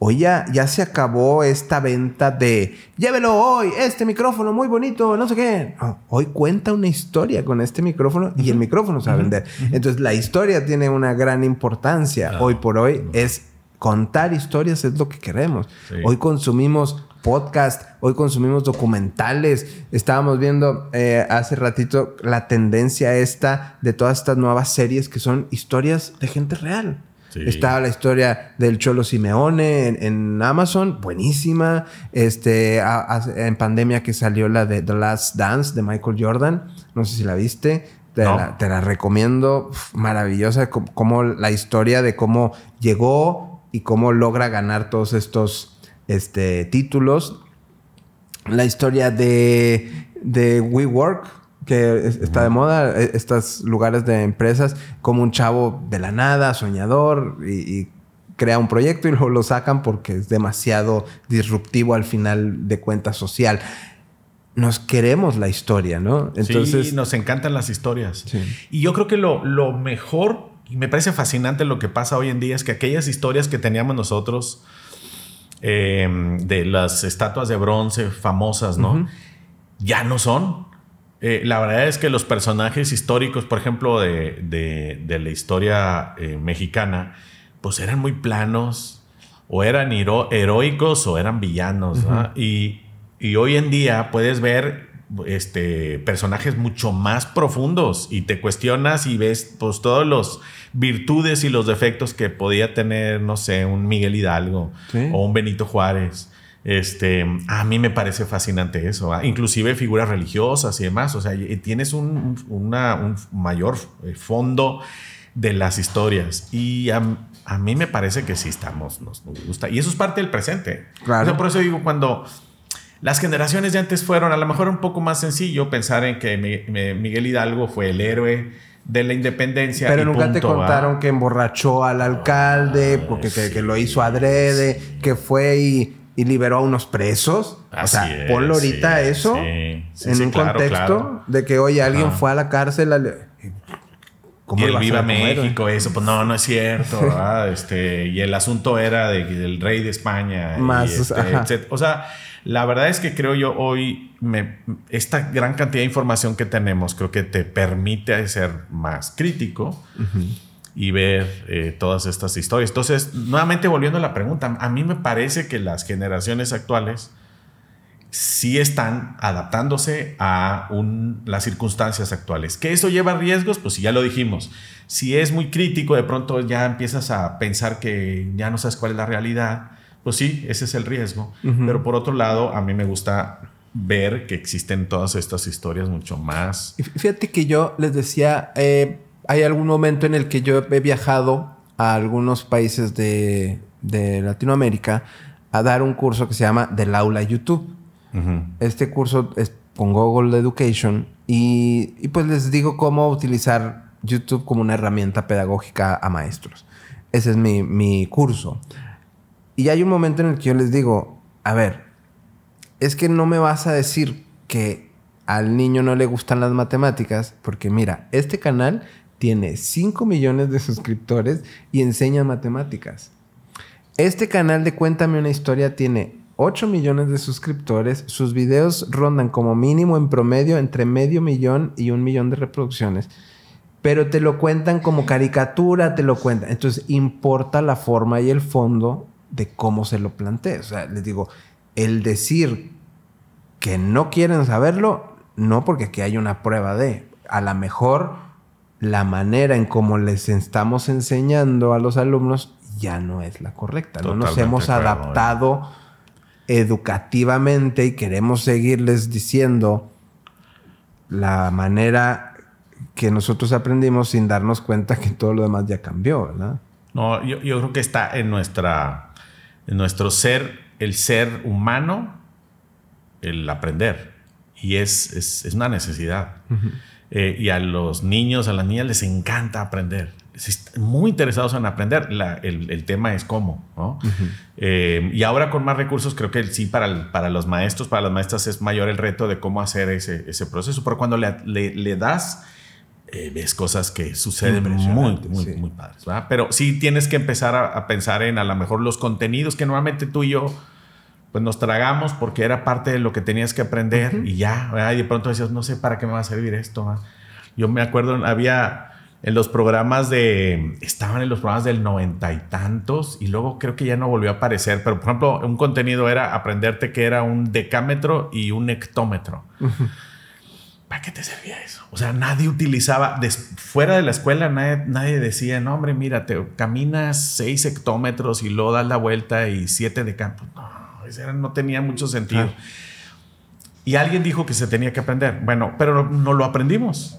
Hoy ya, ya se acabó esta venta de llévelo hoy, este micrófono muy bonito, no sé qué. hoy cuenta una historia con este micrófono y el micrófono se va a vender. Entonces la historia tiene una gran importancia. Hoy por hoy es contar historias, es lo que queremos. Hoy consumimos podcast, hoy consumimos documentales. Estábamos viendo eh, hace ratito la tendencia esta de todas estas nuevas series que son historias de gente real. Estaba la historia del Cholo Simeone en, Amazon, buenísima. Este, en pandemia que salió la de The Last Dance de Michael Jordan. No sé si la viste. Te, la, recomiendo. maravillosa. Como, la historia de cómo llegó y cómo logra ganar todos estos este, títulos. La historia de, de WeWork, que está de moda, e, estos lugares de empresas, como un chavo de la nada, soñador, y, crea un proyecto y (laughs) luego lo sacan porque es demasiado disruptivo al final de cuenta social. Nos queremos la historia, ¿no? Entonces, sí, nos encantan las historias. Y yo creo que lo, lo mejor, y me parece fascinante lo que pasa hoy en día, es que aquellas historias que teníamos nosotros, em, de las estatuas de bronce famosas, ¿no? Ya no son. Eh, la verdad es que los personajes históricos, por ejemplo, de, la historia eh, mexicana, pues eran muy planos, o eran heroicos o eran villanos. y, hoy en día puedes ver este, personajes mucho más profundos y te cuestionas y ves pues todos los virtudes y los defectos que podía tener, no sé, un Miguel Hidalgo o un Benito Juárez. Este, a mí me parece fascinante eso, inclusive figuras religiosas y demás, o sea, tienes un, mayor eh, fondo de las historias y a, mí me parece que sí estamos, nos, gusta y eso es parte del presente. Claro. por eso digo, cuando las generaciones de antes fueron a lo mejor un poco más sencillo pensar en que Miguel Hidalgo fue el héroe de la independencia. Pero nunca te contaron que emborrachó al alcalde, porque que, lo hizo adrede, que fue y y liberó a unos presos. o sea, ponlo ahorita eso en un contexto de que, oye, alguien fue a la cárcel. y el Viva México, eso, pues no, no es cierto. (laughs) este, y el asunto era de, del rey de España. Más, este, O sea, la verdad es que creo yo hoy, me, esta gran cantidad de información que tenemos, creo que te permite ser más crítico y ver eh, todas estas historias. Entonces, nuevamente volviendo a la pregunta, a mí me parece que las generaciones actuales sí están adaptándose a las circunstancias actuales. ¿Que eso lleva riesgos? Pues ya lo dijimos. Si es muy crítico, de pronto ya empiezas a pensar que ya no sabes cuál es la realidad. Pues sí, ese es el riesgo. Pero por otro lado, a mí me gusta ver que existen todas estas historias mucho más. Fíjate que yo les decía, eh, hay algún momento en el que yo he viajado a algunos países de, Latinoamérica a dar un curso que se llama Del Aula YouTube. Este curso es con Google Education y, pues les digo cómo utilizar YouTube como una herramienta pedagógica a maestros. Ese es mi, mi curso. Y hay un momento en el que yo les digo, a ver, es que no me vas a decir que al niño no le gustan las matemáticas, porque mira, este canal tiene 5 millones de suscriptores y enseña matemáticas. Este canal de Cuéntame una historia tiene 8 millones de suscriptores. Sus videos rondan como mínimo en promedio entre medio millón y un millón de reproducciones. Pero te lo cuentan como caricatura, te lo cuentan. Entonces importa la forma y el fondo de cómo se lo plantea. O sea, les digo, el decir que no quieren saberlo, no porque aquí hay una prueba de. A lo mejor la manera en cómo les estamos enseñando a los alumnos ya no es la correcta. no nos hemos adaptado educativamente y queremos seguirles diciendo la manera que nosotros aprendimos sin darnos cuenta que todo lo demás ya cambió, ¿verdad? No, yo, creo que está en nuestra en nuestro ser, el ser humano, el aprender. Y es, es, una necesidad. Eh, y a los niños, a las niñas les encanta aprender. Están muy interesados en aprender. el, tema es cómo. ¿no? Eh, y ahora con más recursos, creo que sí, para, para los maestros, para las maestras, es mayor el reto de cómo hacer ese, ese proceso. Pero cuando le, le, das eh, ves cosas que suceden muy, muy, muy padres. ¿verdad? Pero sí tienes que empezar a, pensar en a lo mejor los contenidos que normalmente tú y yo pues nos tragamos porque era parte de lo que tenías que aprender y ya, ¿verdad? y de pronto decías, no sé para qué me va a servir esto. Yo me acuerdo, había en los programas de, estaban en los programas del noventa y tantos y luego creo que ya no volvió a aparecer, pero por ejemplo un contenido era aprenderte que era un decámetro y un hectómetro. ¿Para qué te servía eso? O sea, nadie utilizaba, fuera de la escuela, nadie, decía, no, hombre, mira, te caminas seis hectómetros y luego das la vuelta y siete de campo. No, no tenía mucho sentido. Y alguien dijo que se tenía que aprender. Bueno, pero no lo aprendimos.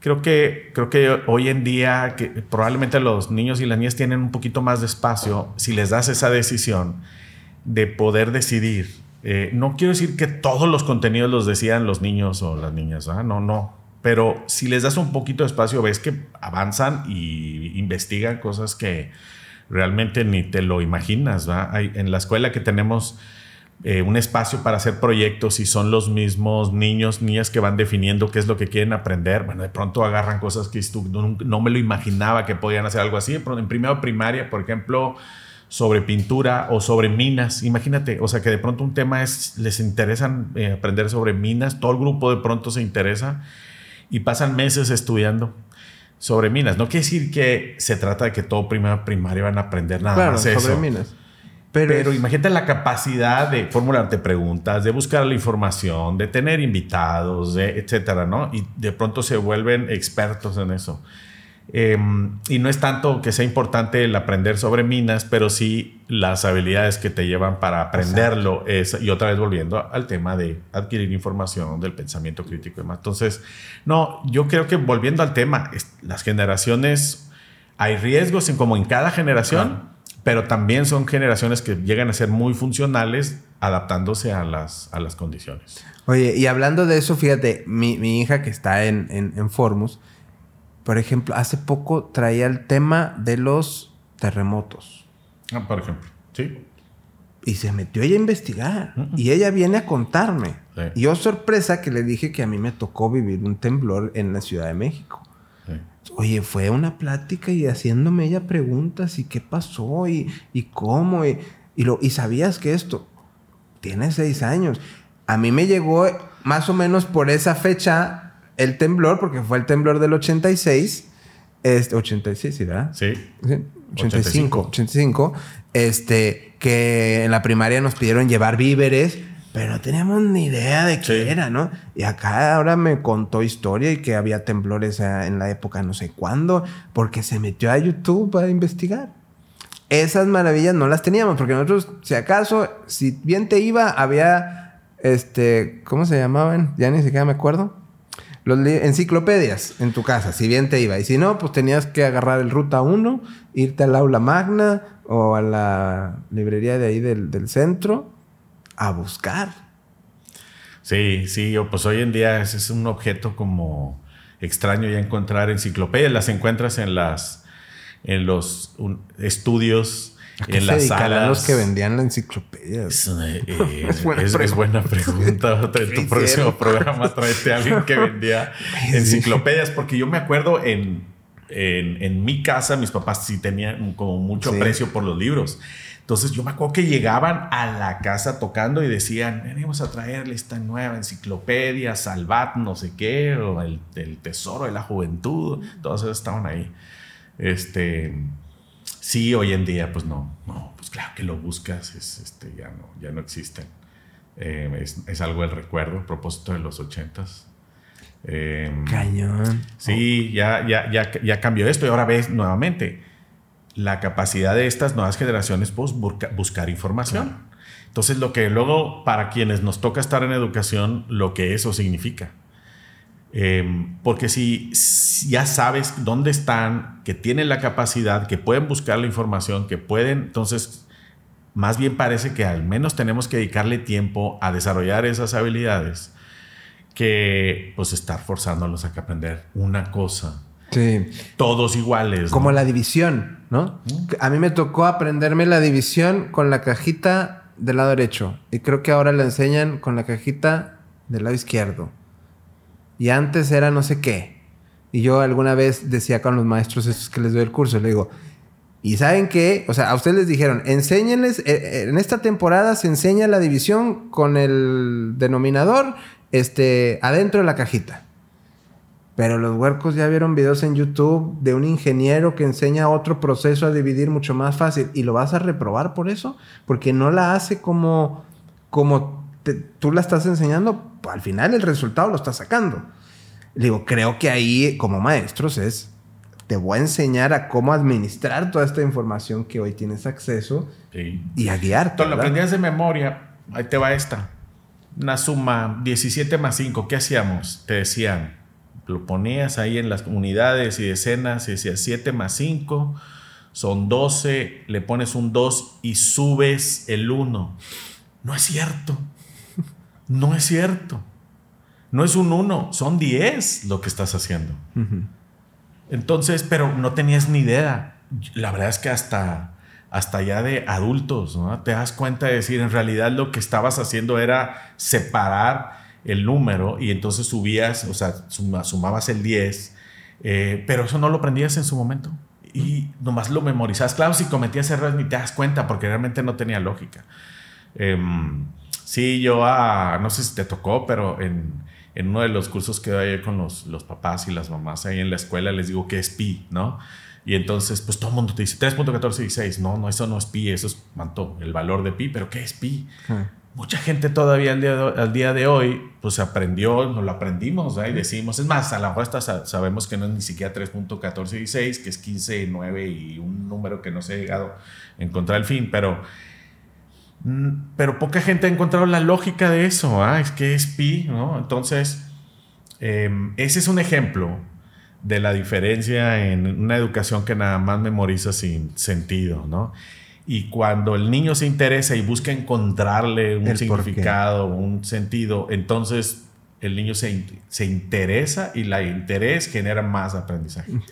Creo que, creo que hoy en día, que probablemente los niños y las niñas tienen un poquito más de espacio si les das esa decisión de poder decidir eh, no quiero decir que todos los contenidos los decían los niños o las niñas, no, no. Pero si les das un poquito de espacio, ves que avanzan y investigan cosas que realmente ni te lo imaginas. Hay, en la escuela que tenemos eh, un espacio para hacer proyectos y son los mismos niños, niñas que van definiendo qué es lo que quieren aprender. Bueno, de pronto agarran cosas que no, no me lo imaginaba que podían hacer algo así. En primero primaria, por ejemplo, sobre pintura o sobre minas. Imagínate, o sea, que de pronto un tema es, les interesan eh, aprender sobre minas, todo el grupo de pronto se interesa y pasan meses estudiando sobre minas. No quiere decir que se trata de que todo primero primaria van a aprender nada más eso. sobre minas. Pero, imagínate la capacidad de formularte preguntas, de buscar la información, de tener invitados, de etcétera, ¿no? Y de pronto se vuelven expertos en eso. Em, y no es tanto que sea importante el aprender sobre minas, pero sí las habilidades que te llevan para aprenderlo. Es, y otra vez volviendo al tema de adquirir información, del pensamiento crítico y demás. Entonces, no, yo creo que volviendo al tema, las generaciones, hay riesgos en como en cada generación, pero también son generaciones que llegan a ser muy funcionales adaptándose a las, a las condiciones. Oye, y hablando de eso, fíjate, mi, mi hija que está en, en, en Formus, por ejemplo, hace poco traía el tema de los terremotos. Ah, por ejemplo, sí. Y se metió ella a investigar. Y ella viene a contarme. Y yo sorpresa que le dije que a mí me tocó vivir un temblor en la Ciudad de México. Oye, fue una plática y haciéndome ella preguntas y qué pasó y, cómo. Y, lo, y sabías que esto tiene seis años. A mí me llegó más o menos por esa fecha el temblor, porque fue el temblor del 86. Este, 86, ¿sí, verdad? Sí. 85, 85. Este, que en la primaria nos pidieron llevar víveres, pero no teníamos ni idea de qué era, ¿no? Y acá ahora me contó historia y que había temblores en la época no sé cuándo, porque se metió a YouTube para investigar. Esas maravillas no las teníamos, porque nosotros, si acaso, si bien te iba, había, este, ¿cómo se llamaban? Ya ni siquiera me acuerdo los enciclopedias en tu casa, si bien te iba. Y si no, pues tenías que agarrar el Ruta 1, irte al aula magna o a la librería de ahí del, centro a buscar. Sí, sí, pues hoy en día es, es un objeto como extraño ya encontrar enciclopedias. Las encuentras en las en los estudios en las salas. los que vendían la enciclopedia? Es, eh, (laughs) buena, pregunta. (laughs) En tu próximo programa tráete a alguien que vendía (laughs) enciclopedias, porque yo me acuerdo en, en, mi casa, mis papás sí tenían como mucho aprecio por los libros. Entonces yo me acuerdo que llegaban a la casa tocando y decían, venimos a traerle esta nueva enciclopedia, Salvat, no sé qué, o el, el tesoro de la juventud. Todos estaban ahí. Este, Sí, hoy en día, pues no, no, pues claro que lo buscas, es, este, ya, no, ya no existen. Eh, es, algo del recuerdo, a propósito de los ochentas. Eh, Cañón. Sí, ya, ya, ya, ya cambió esto y ahora ves nuevamente la capacidad de estas nuevas generaciones pues, buscar información. Entonces, lo que luego, para quienes nos toca estar en educación, lo que eso significa. Em, porque si, ya sabes dónde están, que tienen la capacidad, que pueden buscar la información, que pueden, entonces más bien parece que al menos tenemos que dedicarle tiempo a desarrollar esas habilidades que pues estar forzándolos a que aprender una cosa. Sí. Todos iguales. Como la división, ¿no? A mí me tocó aprenderme la división con la cajita del lado derecho y creo que ahora la enseñan con la cajita del lado izquierdo y antes era no sé qué. Y yo alguna vez decía con los maestros estos que les doy el curso, le digo, ¿y saben qué? O sea, a ustedes les dijeron, enséñenles, eh, eh, en esta temporada se enseña la división con el denominador este, adentro de la cajita. Pero los huercos ya vieron videos en YouTube de un ingeniero que enseña otro proceso a dividir mucho más fácil y lo vas a reprobar por eso, porque no la hace como, como tú la estás enseñando, al final el resultado lo estás sacando. Digo, creo que ahí como maestros es, te voy a enseñar a cómo administrar toda esta información que hoy tienes acceso y a guiarte. Tú lo aprendías de memoria, ahí te va esta. Una suma 17 más 5, ¿qué hacíamos? Te decían, lo ponías ahí en las unidades y decenas y decías 7 más 5 son 12, le pones un 2 y subes el 1. No es cierto. No es cierto. No es un 1, son 10 lo que estás haciendo. Entonces, pero no tenías ni idea. La verdad es que hasta, hasta ya de adultos, ¿no? Te das cuenta de decir, en realidad lo que estabas haciendo era separar el número y entonces subías, o sea, sumabas el 10, eh, pero eso no lo aprendías en su momento. Y nomás lo memorizabas. Claro, si cometías errores ni te das cuenta porque realmente no tenía lógica. Em, sí, yo, ah, no sé si te tocó, pero en, en uno de los cursos que doy con los, los papás y las mamás ahí en la escuela les digo que es pi, ¿no? Y entonces, pues todo el mundo te dice 3.1416. No, no, eso no es pi, eso es manto, el valor de pi, pero ¿qué es pi? mucha gente todavía al día, de, al día de hoy, pues aprendió, nos lo aprendimos, y decimos, es más, a la mejor sabemos que no es ni siquiera 3.1416, que es 15, 9 y un número que no se ha llegado a encontrar el fin, pero, pero poca gente ha encontrado la lógica de eso, ¿ah? es que es pi, ¿no? Entonces, em, ese es un ejemplo de la diferencia en una educación que nada más memoriza sin sentido, ¿no? Y cuando el niño se interesa y busca encontrarle un significado, un sentido, entonces el niño se, se, interesa y la interés genera más aprendizaje. Mm,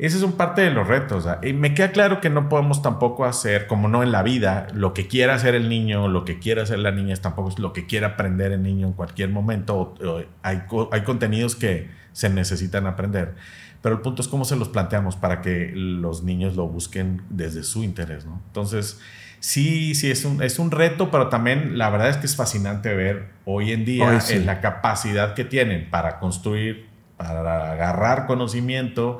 Ese es un parte de los retos. Y me queda claro que no podemos tampoco hacer, como no en la vida, lo que quiera hacer el niño, lo que quiera hacer la niña, tampoco es lo que quiera aprender el niño en cualquier momento. hay, hay contenidos que se necesitan aprender. Pero el punto es cómo se los planteamos para que los niños lo busquen desde su interés, ¿no? Entonces, sí, sí, es un, es un reto, pero también la verdad es que es fascinante ver hoy en día la capacidad que tienen para construir, para agarrar conocimiento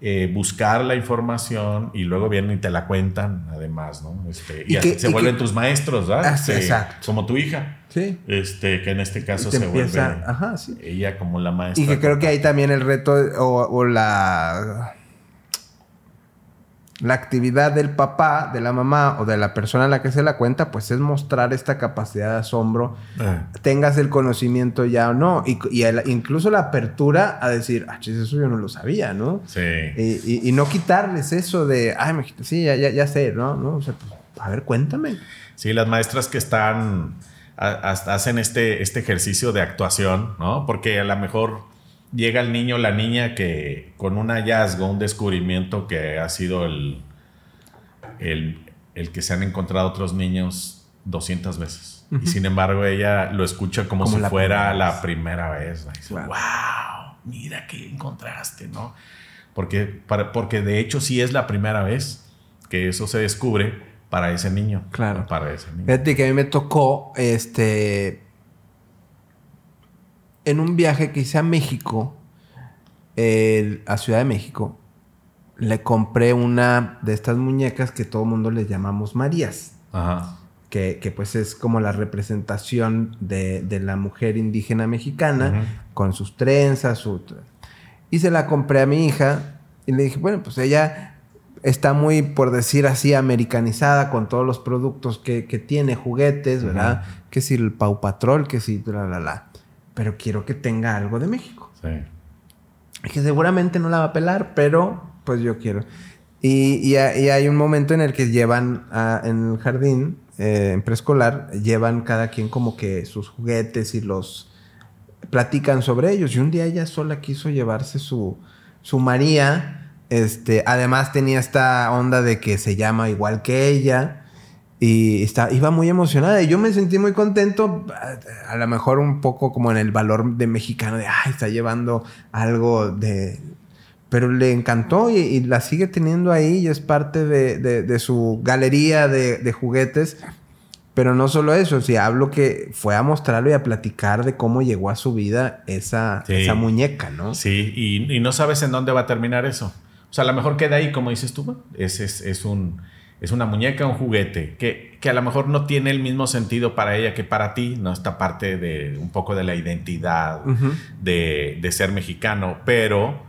eh, buscar la información y luego vienen y te la cuentan, además, ¿no? Este, y, se vuelven tus maestros, ¿verdad? Este, exacto. Como tu hija. Sí. Este, que en este caso se vuelve ajá, sí. ella como la maestra. Y que creo que ahí también el reto o la la actividad del papá, de la mamá o de la persona a la que se la cuenta, pues es mostrar esta capacidad de asombro, eh. tengas el conocimiento ya o no, y, incluso la apertura a decir, ah, chis, eso yo no lo sabía, ¿no? Sí. Y, no quitarles eso de, ay, me, sí, ya, ya, sé, ¿no? ¿no? O sea, pues, a ver, cuéntame. Sí, las maestras que están, hacen este, este ejercicio de actuación, ¿no? Porque a lo mejor llega el niño la niña que con un hallazgo, un descubrimiento que ha sido el, el, que se han encontrado otros niños 200 veces. Y sin embargo ella lo escucha como, si fuera la primera vez. wow, mira qué encontraste, ¿no? Porque, para, porque de hecho sí es la primera vez que eso se descubre para ese niño. Claro. Para ese niño. Fíjate que a mí me tocó, este, en un viaje que hice a México, a Ciudad de México, le compré una de estas muñecas que todo el mundo les llamamos Marías. Que, pues es como la representación de, la mujer indígena mexicana, con sus trenzas, su... Y se la compré a mi hija y le dije, bueno, pues ella está muy, por decir así, americanizada con todos los productos que, tiene, juguetes, ¿verdad? Que si el Pau Patrol, que si la, la, la pero quiero que tenga algo de México. Sí. que seguramente no la va a pelar, pero pues yo quiero. Y, hay un momento en el que llevan en el jardín, eh, en preescolar, llevan cada quien como que sus juguetes y los platican sobre ellos. Y un día ella sola quiso llevarse su, su María. Este, además tenía esta onda de que se llama igual que ella. Y está, iba muy emocionada y yo me sentí muy contento, a, a lo mejor un poco como en el valor de mexicano, de, ay, está llevando algo de... Pero le encantó y, y la sigue teniendo ahí y es parte de, de- de su galería de, de juguetes. Pero no solo eso, si hablo que fue a mostrarlo y a platicar de cómo llegó a su vida esa, Sí. esa muñeca, ¿no? Sí, y, y no sabes en dónde va a terminar eso. O sea, a lo mejor queda ahí, como dices tú, es, es, es un, es una muñeca, un juguete, que, que a lo mejor no tiene el mismo sentido para ella que para ti, ¿no? Esta parte de un poco de la identidad, de, de ser mexicano, pero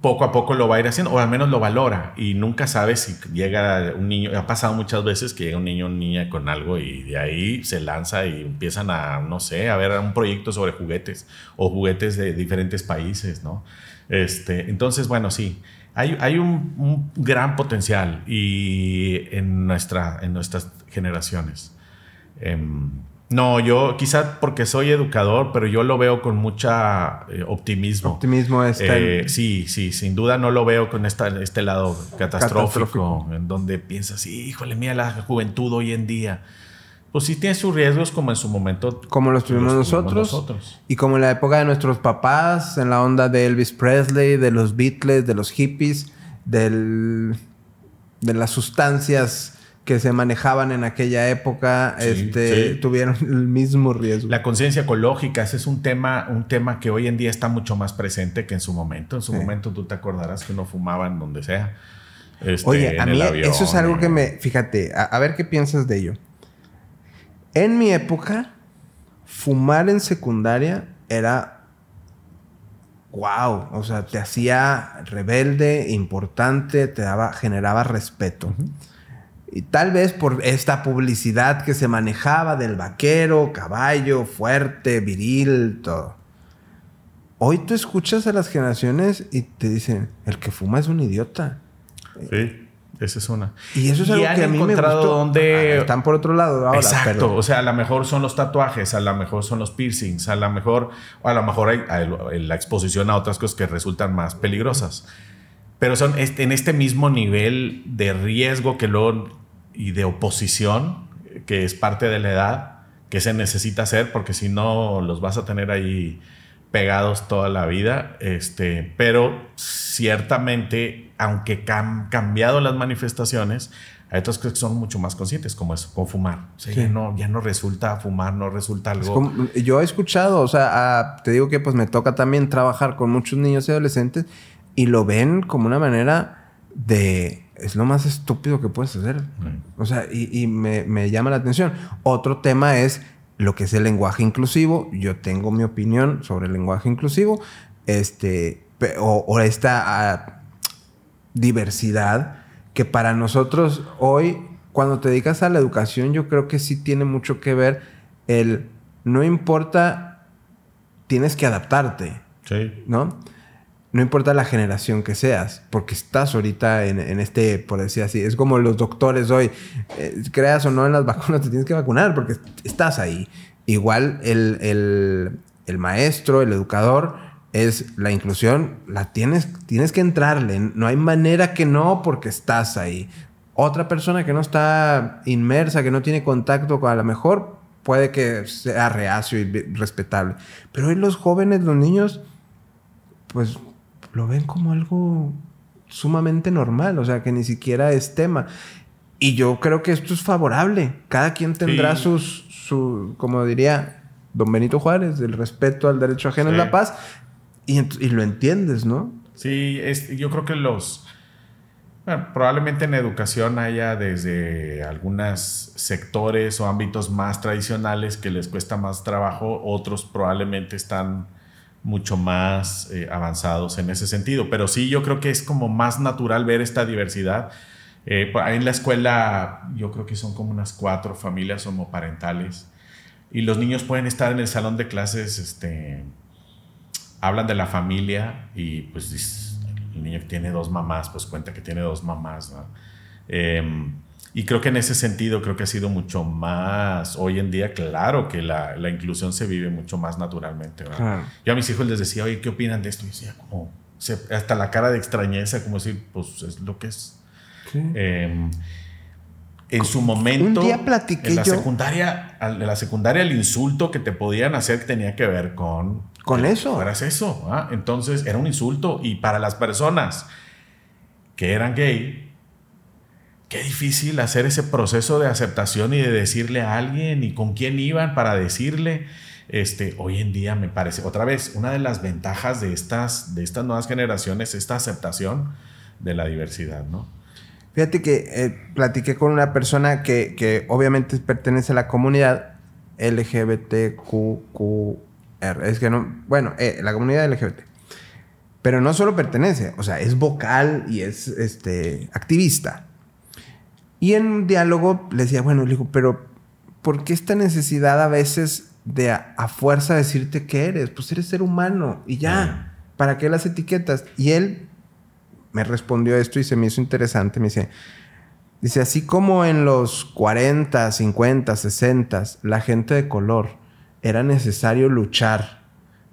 poco a poco lo va a ir haciendo, o al menos lo valora, y nunca sabes si llega un niño, ha pasado muchas veces que llega un niño o niña con algo y de ahí se lanza y empiezan a, no sé, a ver un proyecto sobre juguetes o juguetes de diferentes países, ¿no? Este, entonces, bueno, sí, hay, hay un, un gran potencial y en, nuestra, en nuestras generaciones. Em, no, yo quizá porque soy educador, pero yo lo veo con mucha eh, optimismo. Optimismo está Eh, en- sí, sí, sin duda no lo veo con esta, este lado catastrófico, Catastrófico. en donde piensas, híjole, mira la juventud hoy en día. Pues sí tiene sus riesgos como en su momento. como los tuvimos los nosotros, nosotros. y como en la época de nuestros papás, en la onda de Elvis Presley, de los Beatles, de los hippies, del, de las sustancias que se manejaban en aquella época, Sí, este, sí. tuvieron el mismo riesgo. La conciencia ecológica, ese es un tema, un tema que hoy en día está mucho más presente que en su momento. En su Sí. momento tú te acordarás que uno fumaba en donde sea. este, Oye, a mí el avión, eso es algo que me... Fíjate, a, a ver qué piensas de ello. En mi época, fumar en secundaria era... Wow, o sea, te hacía rebelde, importante, te daba, generaba respeto. Y tal vez por esta publicidad que se manejaba del vaquero, caballo, fuerte, viril, todo. Hoy tú escuchas a las generaciones y te dicen, el que fuma es un idiota. Sí, esa es una. Y eso es algo que a mí me encontrado gustó. donde- Ah, Están por otro lado ahora. Exacto, pero- o sea, a lo mejor son los tatuajes, a lo mejor son los piercings, a lo mejor, o a lo mejor hay, hay la exposición a otras cosas que resultan más peligrosas. Pero son este- en este mismo nivel de riesgo que luego y de oposición, que es parte de la edad, que se necesita hacer, porque si no los vas a tener ahí pegados toda la vida. Este, pero ciertamente, aunque han cambiado las manifestaciones, hay otras cosas que son mucho más conscientes, como eso, con fumar. O sea, Sí. ya, no, ya no resulta fumar, no resulta Es algo. como- yo he escuchado, o sea, ah, te digo que pues me toca también trabajar con muchos niños y adolescentes y lo ven como una manera de... Es lo más estúpido que puedes hacer. O sea, y, y me, me llama la atención. Otro tema es lo que es el lenguaje inclusivo. Yo tengo mi opinión sobre el lenguaje inclusivo. Este, o esta ah, diversidad que para nosotros hoy, cuando te dedicas a la educación, yo creo que sí tiene mucho que ver el no importa, tienes que adaptarte, Sí. ¿no? No importa la generación que seas, porque estás ahorita en, este, por decir así, es como los doctores hoy, eh, creas o no en las (laughs) vacunas, te tienes que vacunar porque estás ahí. Igual el, el- el maestro, el educador, es la inclusión, la tienes, tienes que entrarle, no hay manera que no porque estás ahí. Otra persona que no está inmersa, que no tiene contacto con a lo mejor, puede que sea reacio y respetable. Pero hoy los jóvenes, los niños, pues lo ven como algo sumamente normal, o sea, que ni siquiera es tema. Y yo creo que esto es favorable. Cada quien tendrá Sí. sus, su, como diría don Benito Juárez, el respeto al derecho ajeno Sí. la paz. Y lo entiendes, ¿no? Sí, es, yo creo que los... bueno, probablemente en educación haya desde algunos sectores o ámbitos más tradicionales que les cuesta más trabajo, otros probablemente están mucho más eh, avanzados en ese sentido, pero sí yo creo que es como más natural ver esta diversidad. Eh, ahí en la escuela yo creo que son como unas cuatro familias homoparentales y los niños pueden estar en el salón de clases, este, hablan de la familia y pues el niño que tiene dos mamás, pues cuenta que tiene dos mamás. ¿no? Eh, y creo que en ese sentido creo que ha sido mucho más, hoy en día, claro que la, la inclusión se vive mucho más naturalmente. ¿verdad? Claro. Yo a mis hijos les decía, oye, ¿qué opinan de esto? Y decía, como, se- hasta la cara de extrañeza, como decir, pues es lo que es. Sí. Eh, en su momento. Un día platiqué en la yo- Secundaria, en la secundaria, el insulto que te podían hacer tenía que ver con. Con eso. Fueras eso. ¿ah? Entonces era un insulto. Y para las personas que eran gay, qué difícil hacer ese proceso de aceptación y de decirle a alguien y con quién iban para decirle. Este, hoy en día me parece, otra vez, una de las ventajas de estas, de estas nuevas generaciones, esta aceptación de la diversidad, ¿no? Fíjate que eh, platiqué con una persona que, que obviamente pertenece a la comunidad LGBTQQR. Es que no, bueno, eh, la comunidad LGBT. Pero no solo pertenece, o sea, es vocal y es este, activista. Y en un diálogo le decía, bueno, le digo, pero ¿por qué esta necesidad a veces de a, a fuerza decirte que eres? Pues eres ser humano y ya. ¿Para qué las etiquetas? Y él me respondió esto y se me hizo interesante. Me dice, dice, así como en los 40, 50, 60, la gente de color era necesario luchar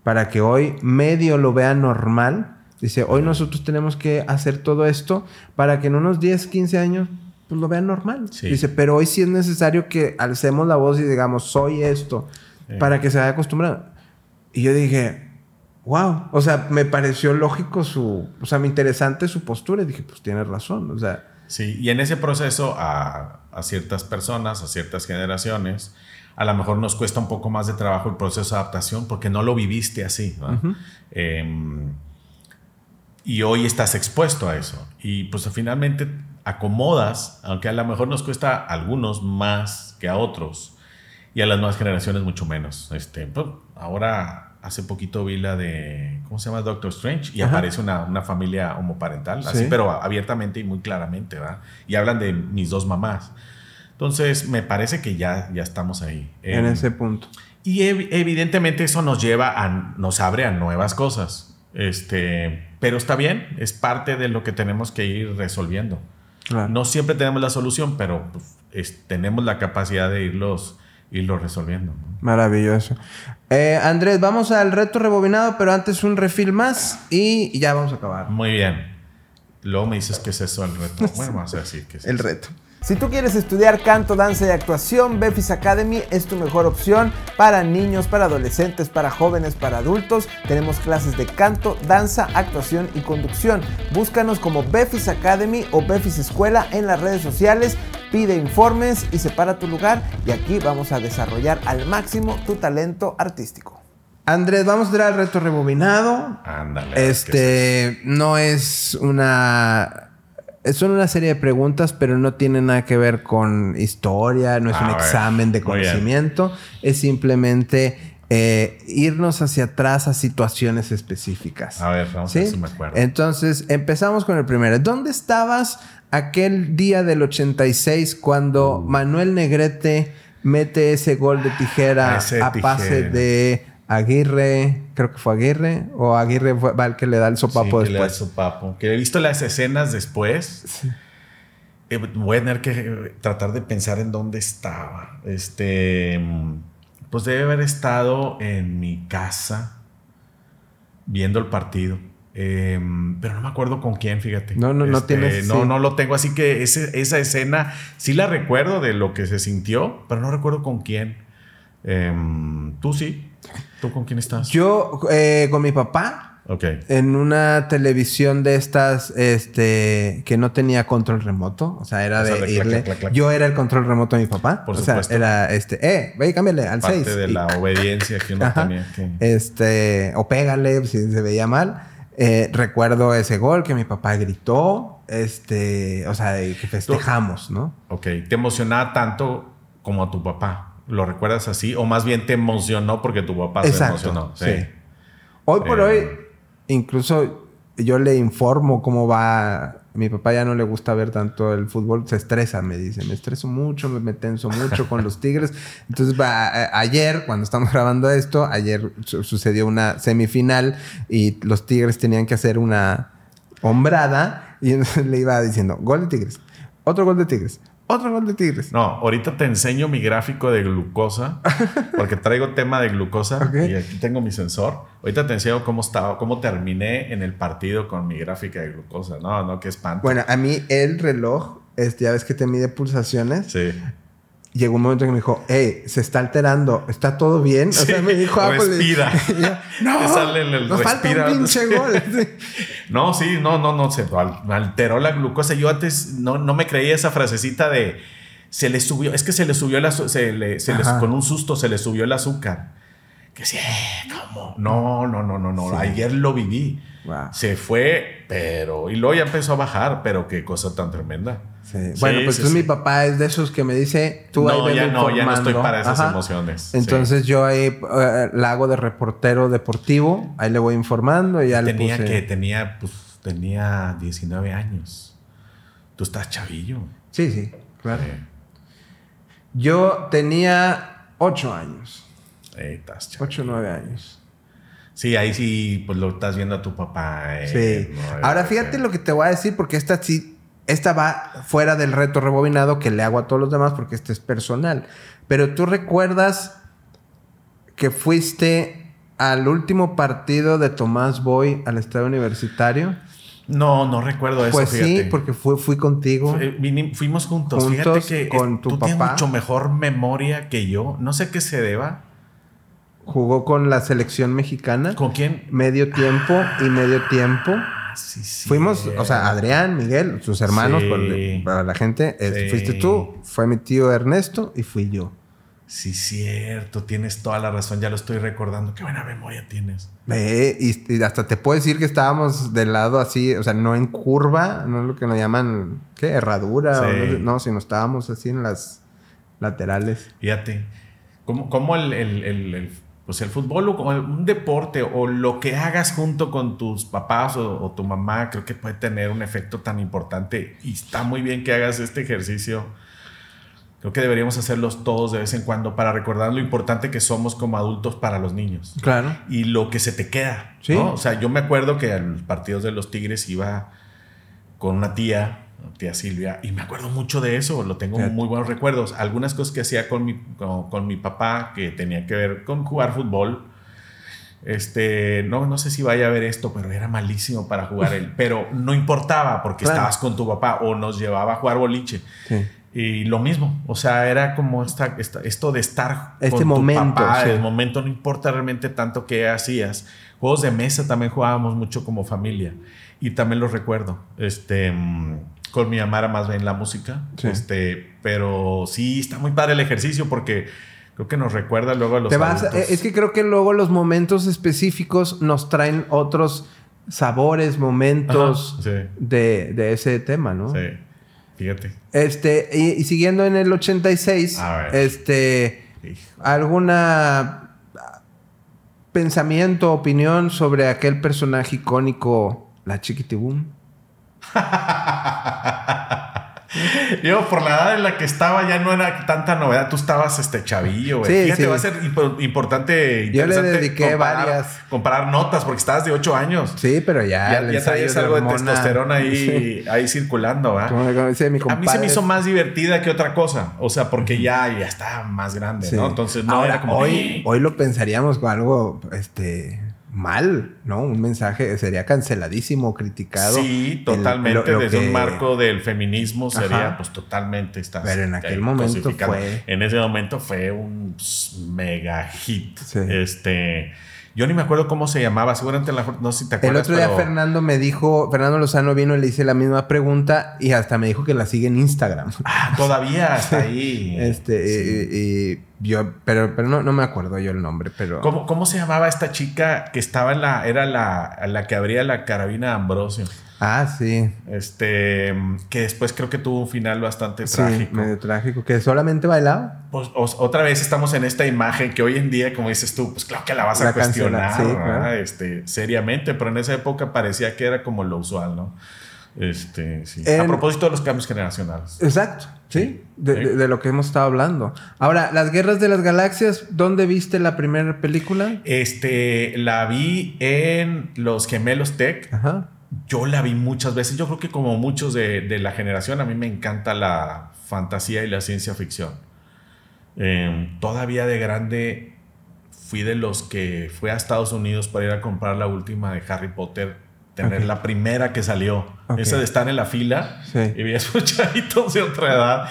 para que hoy medio lo vea normal. Dice, hoy nosotros tenemos que hacer todo esto para que en unos 10, 15 años pues lo vean normal. Sí. Dice, pero hoy sí es necesario que alcemos la voz y digamos, soy esto, Sí. para que se vaya acostumbrado. Y yo dije, wow. O sea, me pareció lógico su, o sea, me interesante su postura. Y dije, pues tienes razón. O sea, Sí, y en ese proceso a, a ciertas personas, a ciertas generaciones, a lo mejor nos cuesta un poco más de trabajo el proceso de adaptación porque no lo viviste así. ¿va? Em, y hoy estás expuesto a eso. Y pues finalmente acomodas, aunque a lo mejor nos cuesta a algunos más que a otros y a las nuevas generaciones mucho menos. Este, pues, ahora hace poquito vi la de, ¿cómo se llama? Doctor Strange y Ajá. aparece una, una familia homoparental, así, Sí. pero abiertamente y muy claramente, ¿verdad? Y hablan de mis dos mamás. Entonces, me parece que ya, ya estamos ahí. en Em, ese punto. y ev- evidentemente eso nos lleva a, nos abre a nuevas cosas. Este, pero está bien, es parte de lo que tenemos que ir resolviendo. Claro. No siempre tenemos la solución, pero pues, es- tenemos la capacidad de irlos, irlos resolviendo. ¿no? Maravilloso. Eh, Andrés, vamos al reto rebobinado, pero antes un refil más y ya vamos a acabar. Muy bien. Luego me dices qué es eso el reto. (laughs) Bueno, vamos a decir qué es El eso. reto. Si tú quieres estudiar canto, danza y actuación, Befis Academy es tu mejor opción para niños, para adolescentes, para jóvenes, para adultos. Tenemos clases de canto, danza, actuación y conducción. Búscanos como Befis Academy o Befis Escuela en las redes sociales. Pide informes y separa tu lugar y aquí vamos a desarrollar al máximo tu talento artístico. Andrés, vamos a entrar al reto rebobinado. Ándale. es Este no es una. Son una serie de preguntas, pero no tiene nada que ver con historia, no es A un examen de conocimiento, es simplemente eh, irnos hacia atrás a situaciones específicas. A ver, vamos a ver si me acuerdo. Entonces, empezamos con el primero. ¿Dónde estabas aquel día del 86 cuando Uh. Manuel Negrete mete ese gol de tijera Ah, a pase de Aguirre? Creo que fue Aguirre. O Aguirre fue, va el que le da el sopapo Sí, que le da después. su papo. Que he visto las escenas después. Eh, voy a tener que tratar de pensar en dónde estaba. Este. Pues debe haber estado en mi casa viendo el partido. Eh, pero no me acuerdo con quién, fíjate. No, no, no Este, tienes- No, sí. no lo tengo. Así que ese- esa escena sí la recuerdo de lo que se sintió, pero no recuerdo con quién. Em, Tú sí. ¿Tú con quién estás? Yo eh, con mi papá Ok. en una televisión de estas este que no tenía control remoto, o sea, era O sea, de de irle. clac, clac, clac. Yo era el control remoto de mi papá, Por o sea, supuesto. era este, eh, ve y cámbiale al 6. Parte de la obediencia que uno Ajá. tenía que. Este, o pégale si se veía mal. Eh, recuerdo ese gol que mi papá gritó, este, o sea, que festejamos, ¿no? Ok, ¿te emocionaba tanto como a tu papá? ¿Lo recuerdas así? ¿O más bien te emocionó porque tu papá Exacto. se emocionó? Sí. Hoy por Eh. hoy, incluso yo le informo cómo va. A mi papá ya no le gusta ver tanto el fútbol, se estresa, me dice. Me estreso mucho, me, me tenso mucho con los Tigres. (laughs) Entonces, va, a- ayer, cuando estamos grabando esto, ayer su- sucedió una semifinal y los Tigres tenían que hacer una hombrada y entonces le iba diciendo: gol de Tigres, otro gol de Tigres, otro gol de Tigres. No, ahorita te enseño mi gráfico de glucosa, (laughs) porque traigo tema de glucosa y aquí tengo mi sensor. Ahorita te enseño cómo estaba, cómo terminé en el partido con mi gráfica de glucosa. No, no, qué espanto. Bueno, a mí el reloj este, ya ves que te mide pulsaciones. Sí. Llegó un momento que me dijo, hey, se está alterando, ¿está todo bien? O sea, me dijo, ah, pues, respira. (laughs) yo, no, Te sale el nos falta respira. un pinche (laughs) gol. Sí. No, sí, no, no, no, se al- alteró la glucosa. Yo antes no, no me creía esa frasecita de se le subió, es que se le subió el azu- se le, se con un susto se le subió el azúcar. Que sí, ¿cómo? No, no, no, no, no. Sí. Ayer lo viví. Wow. Se fue, pero. Y luego ya empezó a bajar, pero qué cosa tan tremenda. Sí. Bueno, pues sí, sí. mi papá es de esos que me dice, tú ahí No, veme ya no, ya no estoy para esas Ajá. emociones. Entonces yo ahí eh, la hago de reportero deportivo, ahí le voy informando y ya le tenía puse... que, tenía, pues, tenía 19 años. Tú estás chavillo. Sí, sí, claro. Yo tenía ocho años, Eh, estás chavillo. ocho o nueve años. Sí, ahí sí, pues lo estás viendo a tu papá. eh, Sí. no, Ahora fíjate lo que te voy a decir porque esta sí, esta va fuera del reto rebobinado que le hago a todos los demás porque este es personal. Pero tú recuerdas que fuiste al último partido de Tomás Boy al estadio universitario. No, no recuerdo eso. pues sí, fíjate. porque fui, fui contigo. Vinim- fuimos juntos. Juntos Fíjate que con tu tú tienes mucho mejor memoria que yo. No sé qué se deba. Jugó con la selección mexicana. ¿Con quién? Medio tiempo y medio tiempo. Ah, sí, sí. Fuimos, o sea, Adrián, Miguel, sus hermanos, Sí. para la gente. eh. Fuiste tú, fue mi tío Ernesto y fui yo. Sí, cierto. Tienes toda la razón. Ya lo estoy recordando. Qué buena memoria tienes. Eh, y, y hasta te puedo decir que estábamos del lado así, o sea, no en curva, no es lo que nos llaman, ¿qué? Herradura, o no, no, sino estábamos así en las laterales. Fíjate. ¿Cómo, cómo el, el- el- el- pues el fútbol o un deporte o lo que hagas junto con tus papás o, o tu mamá creo que puede tener un efecto tan importante y está muy bien que hagas este ejercicio. Creo que deberíamos hacerlos todos de vez en cuando para recordar lo importante que somos como adultos para los niños Claro. y lo que se te queda. Sí. ¿no? O sea, yo me acuerdo que a los partidos de los Tigres iba con una tía, tía Silvia, y me acuerdo mucho de eso, lo tengo Fíjate. muy buenos recuerdos. Algunas cosas que hacía con mi, con, con mi papá que tenía que ver con jugar fútbol. Este, no, no sé si vaya a ver esto, pero era malísimo para jugar él. (laughs) Pero no importaba porque Claro. estabas con tu papá o nos llevaba a jugar boliche. Sí. Y lo mismo, o sea, era como esta, esta- esto de estar Este con momento, tu papá, sí. el momento no importa realmente tanto qué hacías. Juegos de mesa también jugábamos mucho como familia y también los recuerdo. Este, mm, con mi mamá era más bien la música, Sí. este, pero sí está muy padre el ejercicio porque creo que nos recuerda luego a los Te vas, eh, es que creo que luego los momentos específicos nos traen otros sabores, momentos Ajá, sí. de, de ese tema, ¿no? Sí, fíjate. Este, y, y siguiendo en el 86, A ver. este, Hijo. ¿alguna pensamiento, opinión sobre aquel personaje icónico, la Chiquitibum? (laughs) Yo, por la edad en la que estaba, ya no era tanta novedad. Tú estabas este chavillo, güey. Sí, Fíjate, sí. va a ser impo- importante. Yo le dediqué comparar- varias. Comparar notas, porque estabas de 8 años. Sí, pero ya, ya ya traías algo de testosterona ahí, (laughs) Sí. ahí circulando, ¿verdad? Dice mi A mí se me hizo más divertida que otra cosa. O sea, porque ya, ya está más grande. ¿no? Entonces, no Ahora, era como. hoy, "Eh". hoy lo pensaríamos como algo este, mal, ¿no? Un mensaje sería canceladísimo, criticado. Sí, El- totalmente. lo- lo Desde que- un marco del feminismo sería, Ajá. pues totalmente estás. Pero en aquel momento fue- En ese momento fue un mega hit. Sí. Este. Yo ni me acuerdo cómo se llamaba. Seguramente la, no sé si te El acuerdas. otro día pero- Fernando me dijo, Fernando Lozano vino y le hice la misma pregunta y hasta me dijo que la sigue en Instagram. Ah, todavía está ahí. (laughs) Este, Sí. y, y yo, pero, pero no, no me acuerdo yo el nombre, pero. ¿Cómo, cómo se llamaba esta chica que estaba en la. Era la, la que abría la carabina de Ambrosio? Ah, sí. Este. Que después creo que tuvo un final bastante Sí, trágico. medio trágico. Que solamente bailaba. Pues, os- otra vez estamos en esta imagen que hoy en día, como dices tú, pues claro que la vas a cuestionar sí, este, seriamente, pero en esa época parecía que era como lo usual, ¿no? Este, sí. En- A propósito de los cambios generacionales. Exacto, sí. De, Sí. de- de lo que hemos estado hablando. Ahora, las guerras de las galaxias, ¿dónde viste la primera película? Este, la vi en Los Gemelos Tech. Ajá. Yo la vi muchas veces. Yo creo que como muchos de, de la generación, a mí me encanta la fantasía y la ciencia ficción. Eh, todavía de grande fui de los que fue a Estados Unidos para ir a comprar la última de Harry Potter tener la primera que salió. Esa de estar en la fila y veías (laughs) chavitos de otra edad.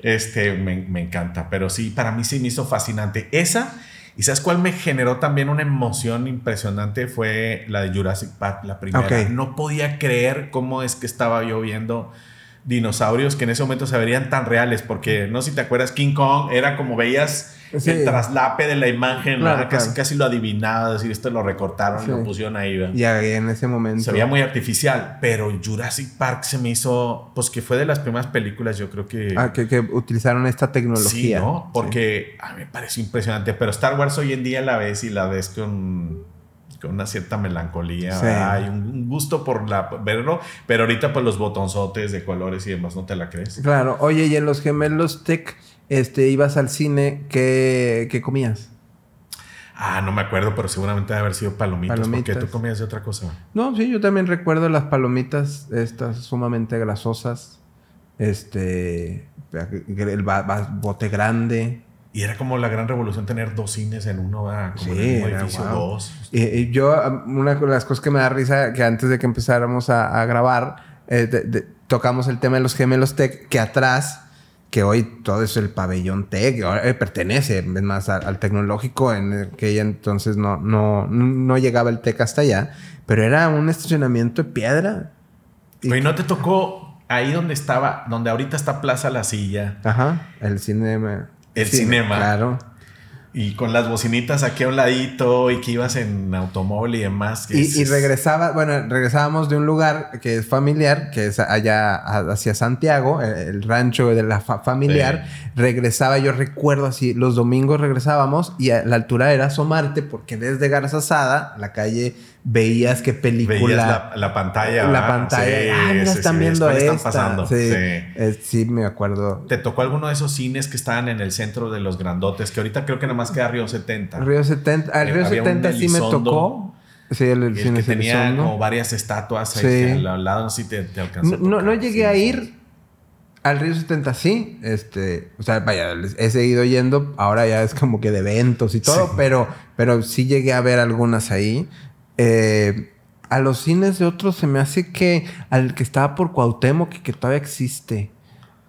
Este, me, me, encanta. Pero sí, para mí sí me hizo fascinante. Esa, y ¿sabes cuál me generó también una emoción impresionante? Fue la de Jurassic Park, la primera. No podía creer cómo es que estaba yo viendo dinosaurios que en ese momento se verían tan reales, porque no sé si te acuerdas, King Kong era como veías el traslape de la imagen, casi, casi lo adivinaba, decir, esto lo recortaron, lo pusieron ahí. Ya en ese momento. Se veía muy artificial, pero Jurassic Park se me hizo, pues que fue de las primeras películas, yo creo que... Ah, que, utilizaron esta tecnología. Sí, ¿no? Porque a mí me pareció impresionante, pero Star Wars hoy en día la ves y la ves con con una cierta melancolía. Hay un gusto por la, verlo, pero ahorita pues los botonzotes de colores y demás, ¿no te la crees? Claro. Oye, y en los gemelos Tech, este, ibas al cine, ¿qué, qué comías? Ah, no me acuerdo, pero seguramente debe haber sido palomitas, porque tú comías de otra cosa. No, sí, yo también recuerdo las palomitas estas sumamente grasosas. Este, el bote grande. Y era como la gran revolución tener dos cines en uno, como en el edificio, dos. Y, yo, una de las cosas que me da risa, que antes de que empezáramos a, grabar, eh, tocamos el tema de los gemelos tech, que atrás, que hoy todo es el pabellón tech, eh, pertenece es más al, tecnológico, en que entonces no, no, no llegaba el tech hasta allá, pero era un estacionamiento de piedra. Y no te tocó ahí donde estaba, donde ahorita está Plaza La Silla. Ajá, el cine el cinema. Claro. Y con las bocinitas aquí a un ladito y que ibas en automóvil y demás. y, regresaba, bueno, regresábamos de un lugar que es familiar, que es allá hacia Santiago, el, rancho de la familiar. Regresaba, yo recuerdo así, los domingos regresábamos y a la altura era asomarte porque desde Garza Asada, la calle veías qué película. la, pantalla. La pantalla. ah, mira, están viendo esta. Están pasando? Sí, eh, sí. me acuerdo. ¿Te tocó alguno de esos cines que estaban en el centro de los grandotes? Que ahorita creo que nada más queda Río 70. Río 70. Al Río 70 sí me tocó. Sí, el, cine que tenía como varias estatuas ahí al lado, sí te, te alcanzó. No, no llegué a ir al Río 70, sí. Este, o sea, vaya, he seguido yendo. Ahora ya es como que de eventos y todo, pero, pero sí llegué a ver algunas ahí. Eh, a los cines de otros se me hace que al que estaba por Cuauhtémoc, que, que todavía existe.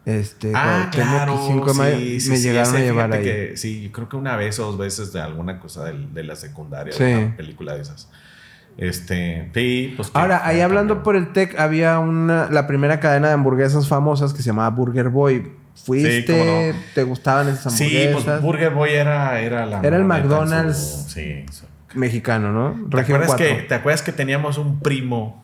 Este, ah, claro, sí, me llegaron a llevar ahí. sí, creo que una vez o dos veces de alguna cosa de, la secundaria, una película de esas. Este, sí, pues. Ahora, ahí hablando por el tech, había una, la primera cadena de hamburguesas famosas que se llamaba Burger Boy. ¿Fuiste? ¿Te gustaban esas hamburguesas? Sí, pues Burger Boy era, era la. Era el McDonald's. sí, mexicano, ¿no? ¿Te acuerdas, que, ¿Te acuerdas que teníamos un primo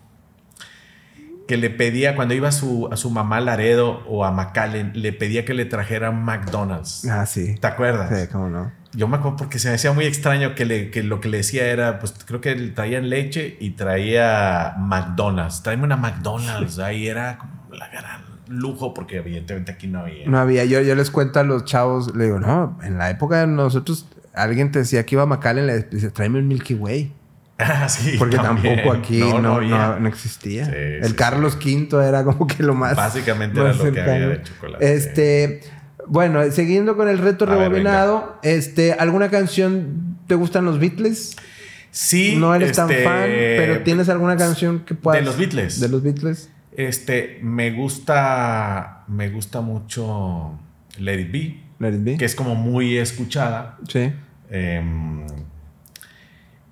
que le pedía, cuando iba a su, a su mamá Laredo o a McAllen, le pedía que le trajera McDonald's? Ah, sí. ¿Te acuerdas? Sí, cómo no. Yo me acuerdo porque se me hacía muy extraño que, le, que lo que le decía era, pues creo que traían leche y traía McDonald's. Tráeme una McDonald's. Ahí era como la gran lujo porque evidentemente aquí no había. No había. Yo, yo les cuento a los chavos, le digo, no, en la época de nosotros alguien te decía que iba a McAllen, le decía, tráeme un Milky Way. Ah, (laughs) sí, Porque tampoco aquí no, no, existía. el Carlos V era como que lo más. Básicamente era lo que había de chocolate. Este. Bueno, siguiendo con el reto rebobinado, este, ¿alguna canción te gustan los Beatles? Sí. No eres tan este, fan, pero ¿tienes alguna canción que puedas. De los Beatles. De los Beatles. Este, me gusta. Me gusta mucho Let It Be. Que es como muy escuchada. Sí. Em,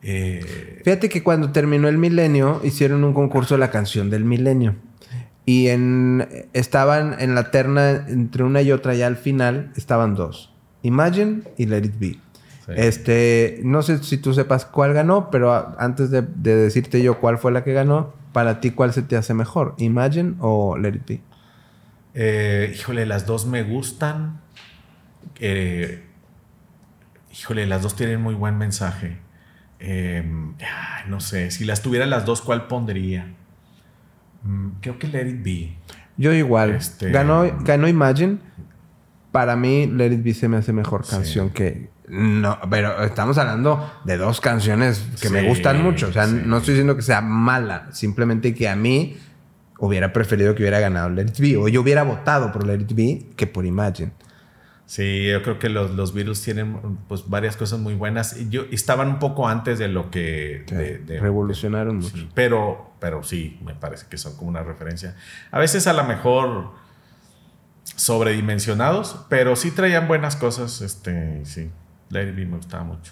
eh, Fíjate que cuando terminó el milenio, hicieron un concurso de la canción del milenio. Y en, estaban en la terna entre una y otra, ya al final estaban dos: Imagine y Let It Be. Este, no sé si tú sepas cuál ganó, pero antes de, decirte yo cuál fue la que ganó, para ti, ¿cuál se te hace mejor? ¿Imagine o Let It Be? Eh, híjole, las dos me gustan. Eh, híjole, las dos tienen muy buen mensaje. Em, no sé, si las tuviera las dos, ¿cuál pondría? Mm, creo que Let It Be. Yo igual. Este, ganó, ganó Imagine. Para mí, Let It Be se me hace mejor canción que... No, pero estamos hablando de dos canciones que me gustan mucho. O sea, no estoy diciendo que sea mala. Simplemente que a mí hubiera preferido que hubiera ganado Let It Be. O yo hubiera votado por Let It Be que por Imagine. Sí, yo creo que los, los Beatles tienen pues varias cosas muy buenas. Yo, estaban un poco antes de lo que... de- de- Revolucionaron mucho. Sí, pero, pero sí, me parece que son como una referencia. A veces a lo mejor sobredimensionados, pero sí traían buenas cosas. Este, sí, Lady B me gustaba mucho.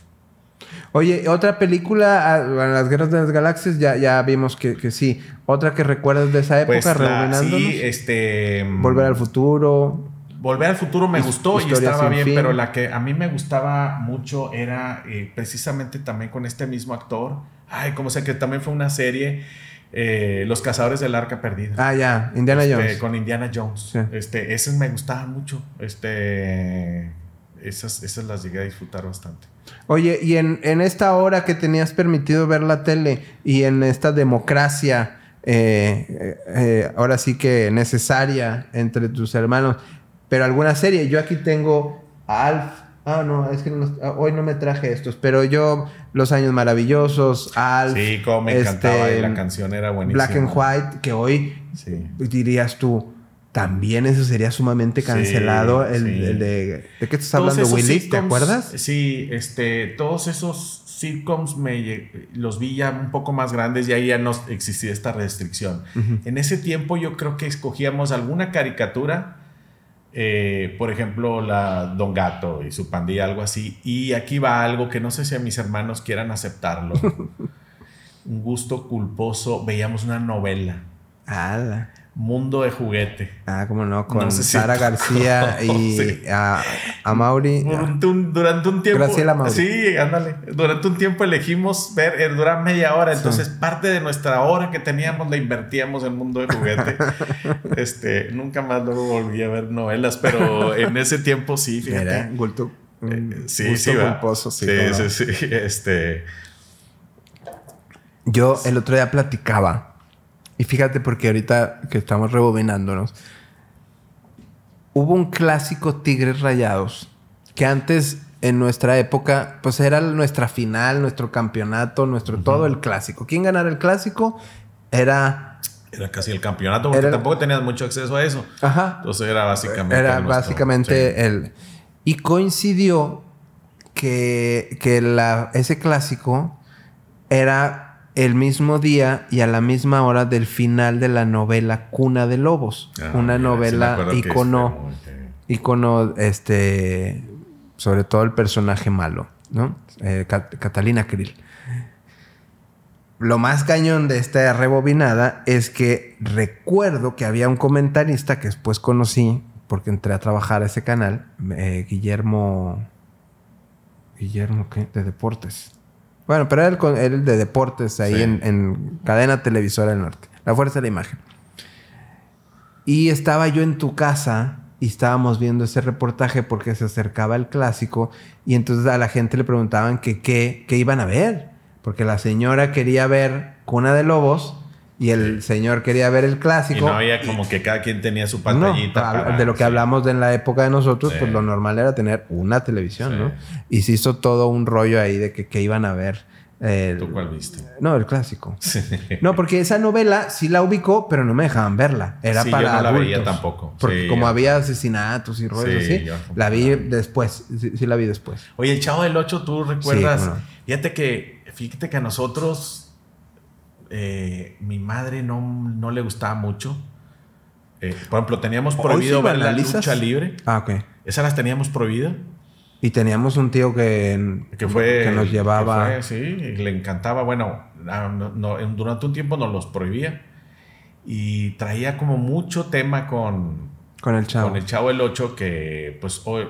Oye, otra película, ah, Las Guerras de las Galaxias, ya, ya vimos que, que sí. Otra que recuerdas de esa época, Pues la- sí, este... Volver al futuro. Volver al futuro me gustó y estaba bien, fin. pero la que a mí me gustaba mucho era eh, precisamente también con este mismo actor. Ay, como sé que también fue una serie, eh, Los Cazadores del Arca Perdida. Ah, ya, Indiana Este, Jones. Con Indiana Jones. Sí. Este, esas me gustaban mucho. Este, esas, esas las llegué a disfrutar bastante. Oye, y en, en esta hora que tenías permitido ver la tele y en esta democracia, eh, ahora sí que necesaria entre tus hermanos, pero alguna serie, yo aquí tengo a Alf. Ah, no, es que no- ah, hoy no me traje estos, pero yo, Los Años Maravillosos, Alf. Sí, como me encantaba este, y la canción era buenísima. Black and White, que hoy Sí. dirías tú, también eso sería sumamente Sí, cancelado. el, sí. el de. ¿De qué estás hablando, Willy? ¿Te acuerdas? Sí, este, todos esos sitcoms me, los vi ya un poco más grandes y ahí ya no existía esta restricción. En ese tiempo yo creo que escogíamos alguna caricatura, eh, por ejemplo, la Don Gato y su pandilla, algo así, y aquí va algo que no sé si a mis hermanos quieran aceptarlo. (laughs) un gusto culposo, veíamos una novela, Ah, Mundo de Juguete. Ah, cómo no, con No sé si Sara García (laughs) y conoces. a, a Mauri. Durante un, durante un tiempo. Graciela Mauri. Sí, ándale. Durante un tiempo elegimos ver, eh, durar media hora. Entonces, parte de nuestra hora que teníamos la invertíamos en mundo de juguete. (laughs) este, nunca más luego volví a ver novelas, pero en ese tiempo sí, fíjate. Era gusto, Eh, sí, gusto sí, culposo, sí, sí, sí, sí, (laughs) Este, Yo el otro día platicaba. Y fíjate, porque ahorita que estamos rebobinándonos, hubo un clásico Tigres Rayados que antes, en nuestra época, pues era nuestra final, nuestro campeonato, nuestro todo el clásico. ¿Quién ganara el clásico? Era. era casi el campeonato, porque Era tampoco tenías mucho acceso a eso. Ajá. Entonces, era básicamente. Era nuestro- básicamente sí. el. Y coincidió que, que la, ese clásico era el mismo día y a la misma hora del final de la novela Cuna de Lobos. Ah, una mira, novela icono, sí. icono, este, sobre todo el personaje malo, ¿no? Eh, Cat- Catalina Krill. Lo más cañón de esta rebobinada es que recuerdo que había un comentarista que después conocí porque entré a trabajar a ese canal, eh, Guillermo. Guillermo, ¿qué? De deportes. Bueno, pero era el, el de deportes ahí Sí. en, en cadena televisora del norte. La fuerza de la imagen. Y estaba yo en tu casa y estábamos viendo ese reportaje porque se acercaba el clásico y entonces a la gente le preguntaban que qué qué iban a ver. Porque la señora quería ver Cuna de Lobos y el señor quería ver el Y clásico. no había como que cada quien tenía su pantallita. para- de lo que sí. hablamos de en la época de nosotros, Sí. pues lo normal era tener una televisión. ¿no? Y se hizo todo un rollo ahí de que, que iban a ver. el- ¿Tú cuál viste? No, el clásico. No, porque esa novela sí la ubicó, pero no me dejaban verla. Era Sí, para yo no la adultos. veía tampoco. Porque como yo- había asesinatos y rollos Sí, así, la vi después. Sí, la vi después. Oye, el Chavo del 8, ¿tú recuerdas? Fíjate que, fíjate que a nosotros, eh, mi madre no, no le gustaba mucho. Eh, por ejemplo, teníamos prohibido sí ver la lucha libre. Ah, ok. Esas las teníamos prohibidas. Y teníamos un tío que, Que fue. que nos llevaba. que fue, sí, le encantaba. Bueno, ah, no- no, en- durante un tiempo nos los prohibía. Y traía como mucho tema con, con el chavo. con el Chavo del 8 que pues hoy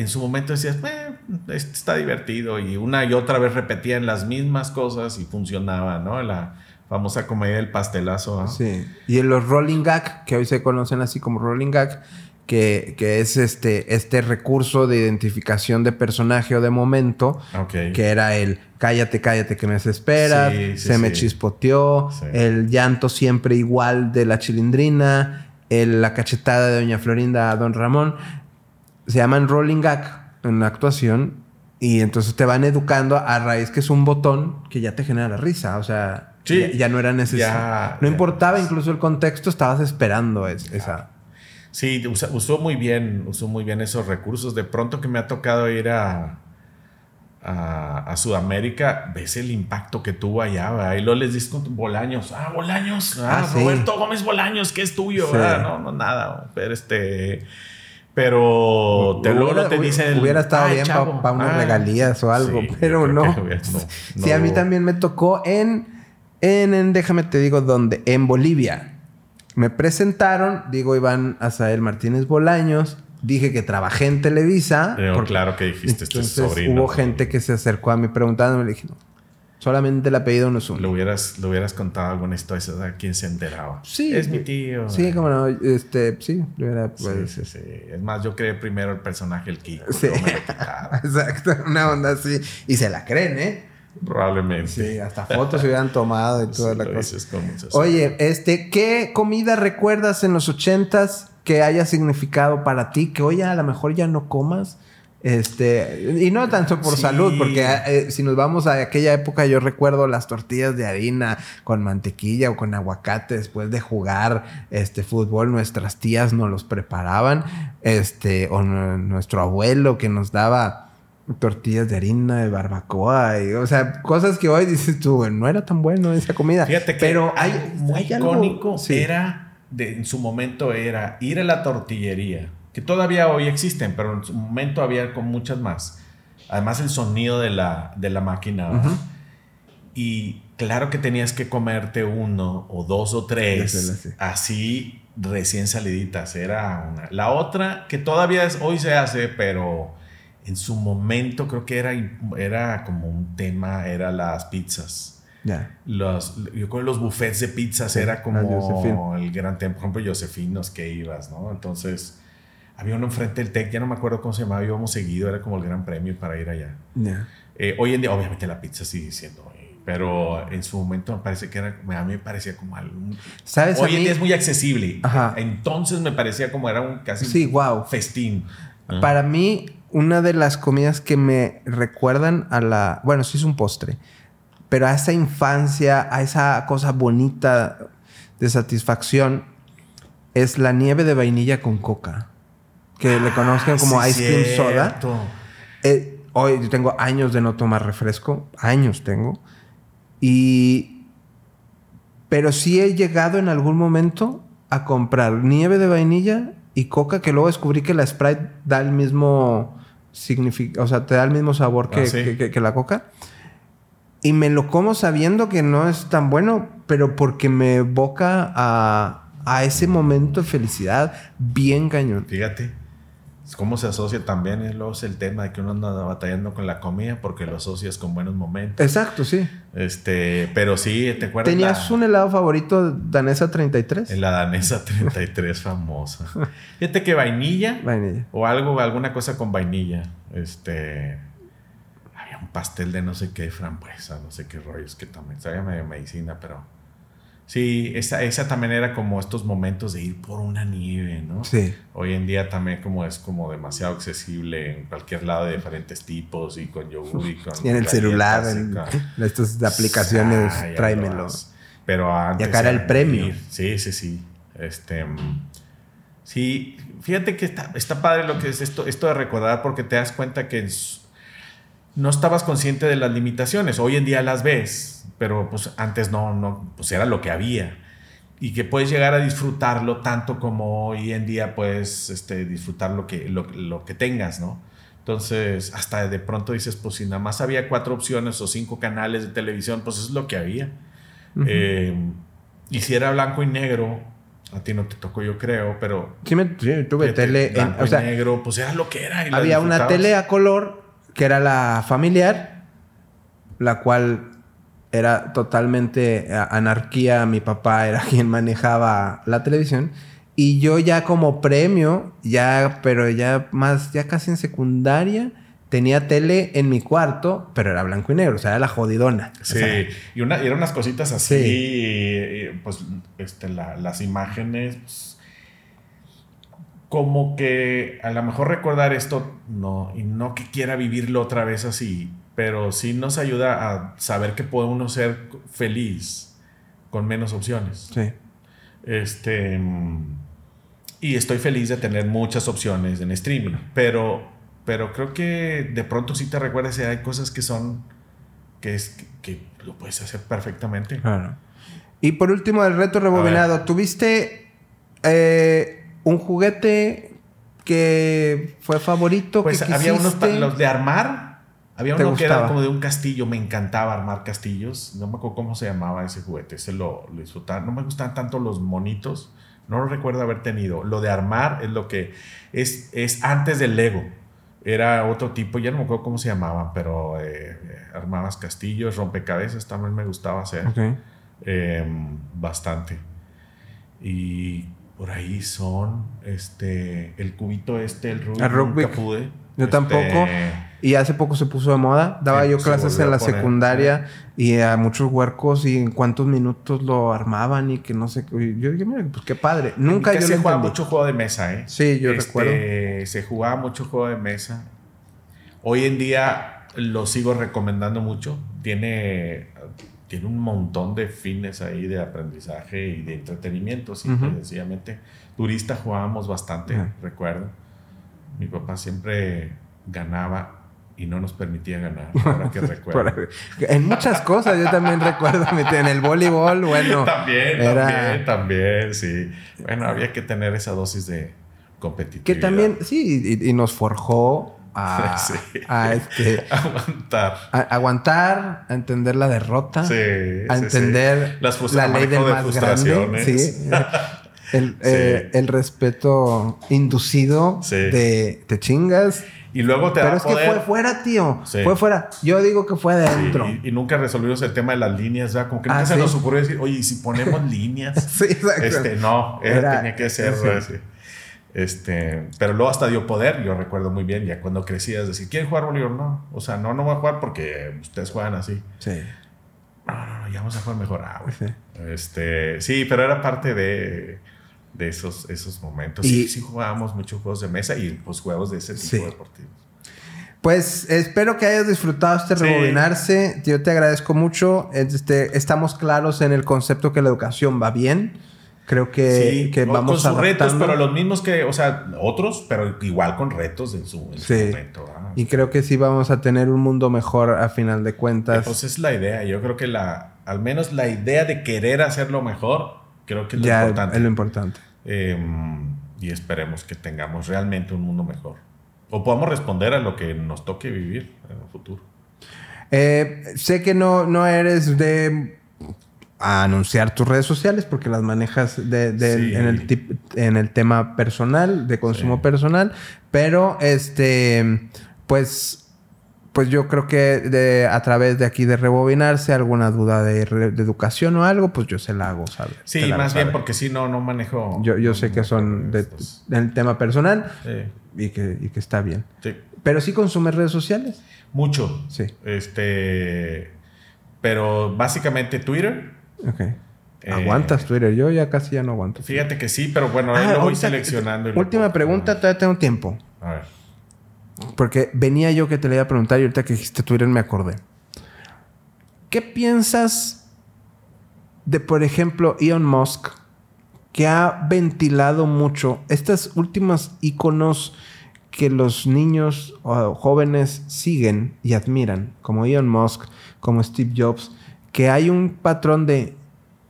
en su momento decías, "Eh, este está divertido y una y otra vez repetían las mismas cosas y funcionaba, ¿no? La famosa comedia del pastelazo. ¿no? Sí. Y en los Rolling Gag, que hoy se conocen así como Rolling Gag, que, que es este, este recurso de identificación de personaje o de momento, Ok. que era el cállate, cállate que me desesperas, Sí, sí, se me chispoteó, el llanto siempre igual de la chilindrina, el- la cachetada de Doña Florinda a Don Ramón. Se llaman Rolling Gag en la actuación y entonces te van educando a raíz que es un botón que ya te genera la risa. O sea, Sí. ya, ya no era necesario. Ya- no ya. importaba incluso el contexto, estabas esperando es- esa. Sí, usó muy bien, usó muy bien esos recursos. De pronto que me ha tocado ir a, a, a Sudamérica, ves el impacto que tuvo allá, ¿verdad? Y luego les dices con Bolaños, ah, Bolaños, ah, Ah, sí. Roberto Gómez Bolaños, que es tuyo. No, no, nada, pero este... Pero te, luego Hubiera- te dicen... Hubiera estado "Ay, bien para unas ah". regalías o algo, Sí, pero no. hubiera- no, (laughs) Sí, a mí no. también me tocó en, en, en- déjame te digo dónde, en Bolivia. Me presentaron, digo Iván Azael Martínez Bolaños, dije que trabajé en Televisa. Pero porque- claro que dijiste, este sobrino. hubo gente que se acercó a mí preguntándome, le dije, no, solamente el apellido no es uno. Le hubieras, le hubieras contado alguna historia. ¿a quién se enteraba? Sí. Es mi tío. Sí, como no, este, sí, le hubiera, Sí, pues, sí, sí. Es más, yo creé primero el personaje, el Kiko. Sí. me lo. (laughs) Exacto, una onda así. Y se la creen, ¿eh? Probablemente. Sí, hasta fotos se hubieran tomado y (laughs) toda Sí, la lo cosa. Oye, este, ¿qué comida recuerdas en los ochentas que haya significado para ti? Que hoy a lo mejor ya no comas. Este, y no tanto por Sí. salud, porque eh, si nos vamos a aquella época, yo recuerdo las tortillas de harina con mantequilla o con aguacate después de jugar este fútbol, nuestras tías nos los preparaban, este, o nu- nuestro abuelo que nos daba tortillas de harina, de barbacoa, y, o sea, cosas que hoy dices tú, "Bueno, no era tan bueno esa comida. Fíjate que pero hay, muy hay algo- icónico sí. era, de, en su momento era ir a la tortillería, que todavía hoy existen, pero en su momento había con muchas más. Además el sonido de la, de la máquina. Y claro que tenías que comerte uno o dos o tres, sí. así recién saliditas. Era una. La otra, que todavía es, hoy se hace, pero en su momento creo que era, era como un tema, era las pizzas. Ya. Los, yo creo que los buffets de pizzas era al como el gran tema. Por ejemplo, Josefinos que ibas, ¿no? Entonces, había uno enfrente del TEC, ya no me acuerdo cómo se llamaba, íbamos seguido, era como el gran premio para ir allá. Ya. Eh, hoy en día, obviamente, la pizza sigue siendo, eh, pero en su momento me parece que era, a mí me parecía como algo. ¿Sabes Hoy en día es muy accesible. Ajá. Entonces me parecía como era un casi Sí, wow. festín. ¿no? Para mí, una de las comidas que me recuerdan a la. Bueno, sí es un postre. Pero a esa infancia, a esa cosa bonita de satisfacción, es la nieve de vainilla con coca. Que le conozcan como Sí, ice cream soda. Eh, hoy yo tengo años de no tomar refresco. Años tengo. Y. Pero sí he llegado en algún momento a comprar nieve de vainilla y coca, que luego descubrí que la Sprite da el mismo significado, o sea, te da el mismo sabor que, Ah, sí. que- que- que la coca. Y me lo como sabiendo que no es tan bueno, pero porque me evoca a, a ese momento de felicidad bien cañón. Fíjate. ¿Cómo se asocia también? Es luego el tema de que uno anda batallando con la comida porque lo asocias con buenos momentos. Exacto, sí. Este, pero sí, ¿te acuerdas? ¿Tenías la- un helado favorito danesa 33? En la danesa 33 famosa. Fíjate que vainilla Vainilla. o algo, alguna cosa con vainilla. Este. Había un pastel de no sé qué, frambuesa, no sé qué rollos, que también sabía medio medicina, pero. Sí, esa, esa también era como estos momentos de ir por una nieve, ¿no? Sí. Hoy en día también como es como demasiado accesible en cualquier lado de diferentes tipos y con yogur y con (laughs) Y en el celular, y en con- (laughs) estas aplicaciones, Ah, tráemelo. Pero antes. acá era el premio. Sí, sí, sí. Este. Sí, fíjate que está, está padre lo que es esto, esto de recordar porque te das cuenta que no estabas consciente de las limitaciones. Hoy en día las ves, pero pues antes no, no, pues era lo que había. Y que puedes llegar a disfrutarlo tanto como hoy en día puedes este, disfrutar lo que, lo, lo que tengas, ¿no? Entonces, hasta de pronto dices, pues si nada más había cuatro opciones o cinco canales de televisión, pues es lo que había. Ujú. Eh, y si era blanco y negro, a ti no te tocó, yo creo, pero. Sí, me, sí, tuve tele. en- blanco o y sea, negro, pues era lo que era. y había una tele a color que era la familiar, la cual era totalmente a- anarquía. Mi papá era (laughs) quien manejaba la televisión. Y yo ya como premio, ya, pero ya más, ya casi en secundaria, tenía tele en mi cuarto, pero era blanco y negro, o sea, era la jodidona. O Sí, sea, y, una, y eran unas cositas así, Sí. y- y, pues este, la- las imágenes, pues, como que a lo mejor recordar esto, no, y no que quiera vivirlo otra vez así, pero sí nos ayuda a saber que puede uno ser feliz con menos opciones. sí. Este, Y estoy feliz de tener muchas opciones en streaming, pero, pero creo que de pronto sí te recuerdas que hay cosas que son, que, es, que, lo puedes hacer perfectamente. Claro. Y por último, el reto rebobinado. ¿Tuviste eh, un juguete que fue favorito? Pues que había unos, los de armar, había ¿Te uno que era gustaba? como de un castillo, me encantaba armar castillos, no me acuerdo cómo se llamaba ese juguete, ese lo, lo disfrutaba, no me gustaban tanto los monitos, no lo recuerdo haber tenido, lo de armar es lo que es, es antes del Lego, era otro tipo, ya no me acuerdo cómo se llamaban, pero eh, eh, armabas castillos, rompecabezas, también me gustaba hacer Ok. eh, bastante. Y por ahí son este el cubito este, el Rubik, El Rubik. nunca pude. Yo Este, tampoco. Y hace poco se puso de moda. Daba Sí, yo se clases en la poner. secundaria y a muchos huercos y en cuántos minutos lo armaban y que no sé. qué. Yo dije, mira, pues qué padre. Nunca yo se lo jugaba entendí. mucho juego de mesa, ¿eh? Sí, yo Este, recuerdo. Se jugaba mucho juego de mesa. Hoy en día lo sigo recomendando mucho. Tiene, tiene un montón de fines ahí de aprendizaje y de entretenimiento, simple Ujú. sencillamente. Turista jugábamos bastante, recuerdo. Mi papá siempre ganaba y no nos permitía ganar. (laughs) Ahora que recuerdo. En muchas cosas, yo también recuerdo en el voleibol, bueno. (laughs) también, era- también, también, sí. Bueno, había que tener esa dosis de competitividad. Que también, sí, y, y nos forjó a, (laughs) Sí. a, este, Aguantar. a aguantar, a entender la derrota, Sí, a entender sí. Las la ley del de más grande. El, eh, el respeto inducido de te chingas. Y luego te Pero da es que poder. fue fuera, tío. Sí. Fue fuera. Yo digo que fue Sí, adentro. y, y nunca resolvimos el tema de las líneas, ¿verdad? Como que nunca Ah, se sí. nos ocurrió decir, oye, ¿y si ponemos líneas? (laughs) Sí, exacto. este, no, era- tenía que ser sí. Este, pero luego hasta dio poder, yo recuerdo muy bien, ya cuando crecías, decir, ¿quieren jugar voleibol? No, o sea, no, no voy a jugar porque ustedes juegan así. Sí. No, no, no, ya vamos a jugar mejor. Ah, güey. Sí. Este, sí, pero era parte de, de esos, esos momentos. Y- sí, sí jugábamos muchos juegos de mesa y pues juegos de ese tipo Sí. deportivos. Pues espero que hayas disfrutado este Sí. rebobinarse. Yo te agradezco mucho. Este, estamos claros en el concepto que la educación va bien. Creo que, sí, que con- vamos con sus retos, pero los mismos que, o sea, otros, pero igual con retos en su, en su Sí. momento. ¿verdad? Y creo que sí vamos a tener un mundo mejor a final de cuentas. Pues es la idea. Yo creo que la, al menos la idea de querer hacerlo mejor, creo que es lo ya importante. es lo importante. Eh, y esperemos que tengamos realmente un mundo mejor. O podamos responder a lo que nos toque vivir en el futuro. Eh, sé que no, no eres de anunciar tus redes sociales porque las manejas de- de- Sí. en, el tip- en el tema personal, de consumo Sí. personal, pero este, pues, pues yo creo que de, a través de aquí de rebobinarse, alguna duda de, educación o algo, pues yo se la hago saber. Sí, más bien porque sí, no, no manejo. Yo, yo sé que son de, del tema personal Sí, y que, y que está bien. sí. Pero sí consumes redes sociales. Mucho. Sí. Este. Pero básicamente Twitter. Ok. Eh, Aguantas Twitter. Yo ya casi ya no aguanto. Fíjate que sí, pero bueno, Ah, ahí lo voy seleccionando. Última pregunta, todavía tengo tiempo. A ver. Porque venía yo que te le iba a preguntar y ahorita que dijiste Twitter me acordé. ¿Qué piensas de, por ejemplo, Elon Musk, que ha ventilado mucho estas últimas iconos que los niños o jóvenes siguen y admiran, como Elon Musk, como Steve Jobs, que hay un patrón de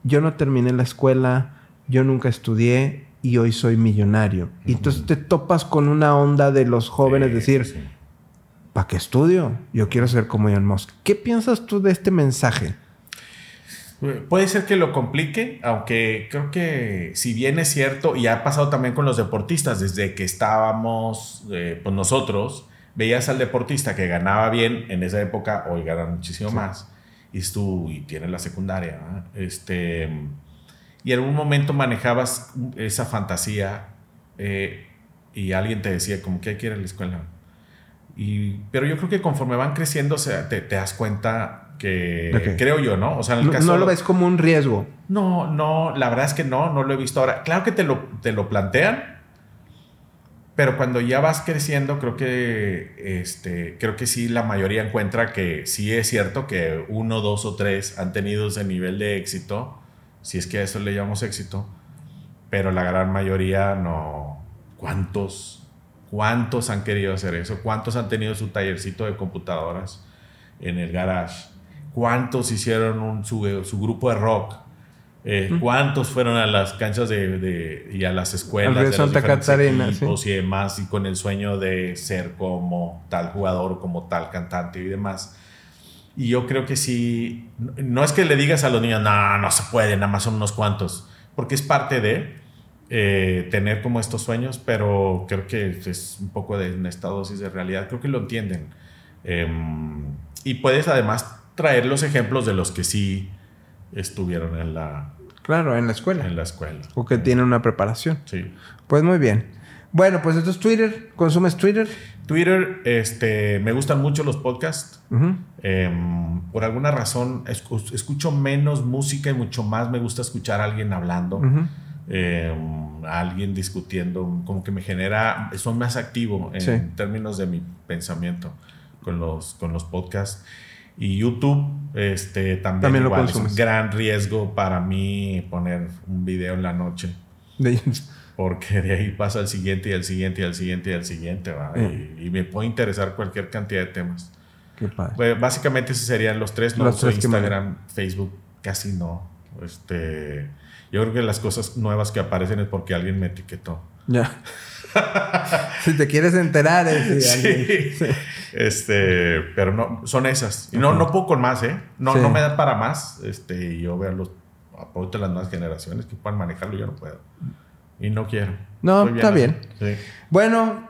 yo no terminé la escuela, yo nunca estudié y hoy soy millonario. Y entonces te topas con una onda de los jóvenes Sí, decir, sí, sí. ¿para qué estudio? Yo quiero ser como Elon Musk. ¿Qué piensas tú de este mensaje? Puede ser que lo complique, aunque creo que si bien es cierto, y ha pasado también con los deportistas, desde que estábamos, eh, pues nosotros, veías al deportista que ganaba bien en esa época, hoy gana muchísimo más, y tú, y tienes la secundaria, ¿verdad? este, y en algún momento manejabas esa fantasía eh, y alguien te decía como que hay que ir a la escuela. Y, pero yo creo que conforme van creciendo, o sea, te, te das cuenta que, creo yo, ¿no? O sea, en el No, caso no lo ves como un riesgo. no, no, la verdad es que no, no lo he visto ahora. Claro que te lo, te lo plantean, pero cuando ya vas creciendo, creo que, este, creo que sí la mayoría encuentra que sí es cierto que uno, dos o tres han tenido ese nivel de éxito, si es que a eso le llamamos éxito, pero la gran mayoría no, ¿Cuántos, cuántos han querido hacer eso? ¿Cuántos han tenido su tallercito de computadoras en el garage? ¿Cuántos hicieron un, su, su grupo de rock? Eh, ¿Cuántos fueron a las canchas de, de y a las escuelas de Santa Catarina y demás y con el sueño de ser como tal jugador como tal cantante y demás? Y yo creo que sí, no es que le digas a los niños, no, no se puede, nada más son unos cuantos, porque es parte de eh, tener como estos sueños, pero creo que es un poco de esta dosis de realidad, creo que lo entienden. Em, y puedes además traer los ejemplos de los que sí estuvieron en la... Claro, en la escuela. En la escuela. O que tienen una preparación. Sí. Pues muy bien. Bueno, pues esto es Twitter. ¿Consumes Twitter? Twitter, este, me gustan mucho los podcasts. Em, por alguna razón escucho menos música y mucho más me gusta escuchar a alguien hablando, em, a alguien discutiendo, como que me genera, soy más activo en términos de mi pensamiento con los, con los podcasts. Y YouTube, este, también, igual, es un gran riesgo para mí poner un video en la noche. Porque de ahí pasa al siguiente y al siguiente y al siguiente y al siguiente, y, me puede interesar cualquier cantidad de temas. Qué padre. Pues, básicamente esos serían los tres, ¿no? Los tres Instagram, Facebook, casi no. Este, yo creo que las cosas nuevas que aparecen es porque alguien me etiquetó. Ya. (laughs) si te quieres enterar, es sí. Este, pero no, son esas. Y no, no puedo con más, ¿eh? No, no me da para más. Este, yo veo los apoyo las nuevas generaciones que puedan manejarlo, yo no puedo. Y no quiero. No, está bien. Bueno,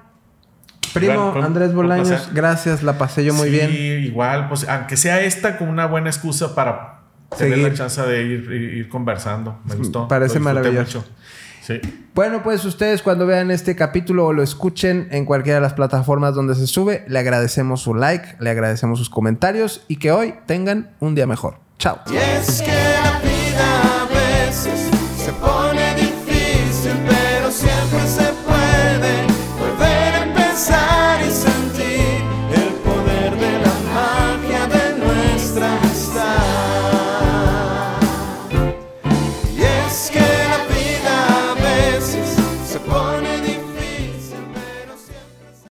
primo Andrés Bolaños, gracias, la pasé yo muy bien. Sí, igual, pues aunque sea esta como una buena excusa para tener la chance de ir, ir, conversando. Me gustó. Parece maravilloso. Bueno, pues ustedes cuando vean este capítulo o lo escuchen en cualquiera de las plataformas donde se sube, le agradecemos su like, le agradecemos sus comentarios y que hoy tengan un día mejor. Chao.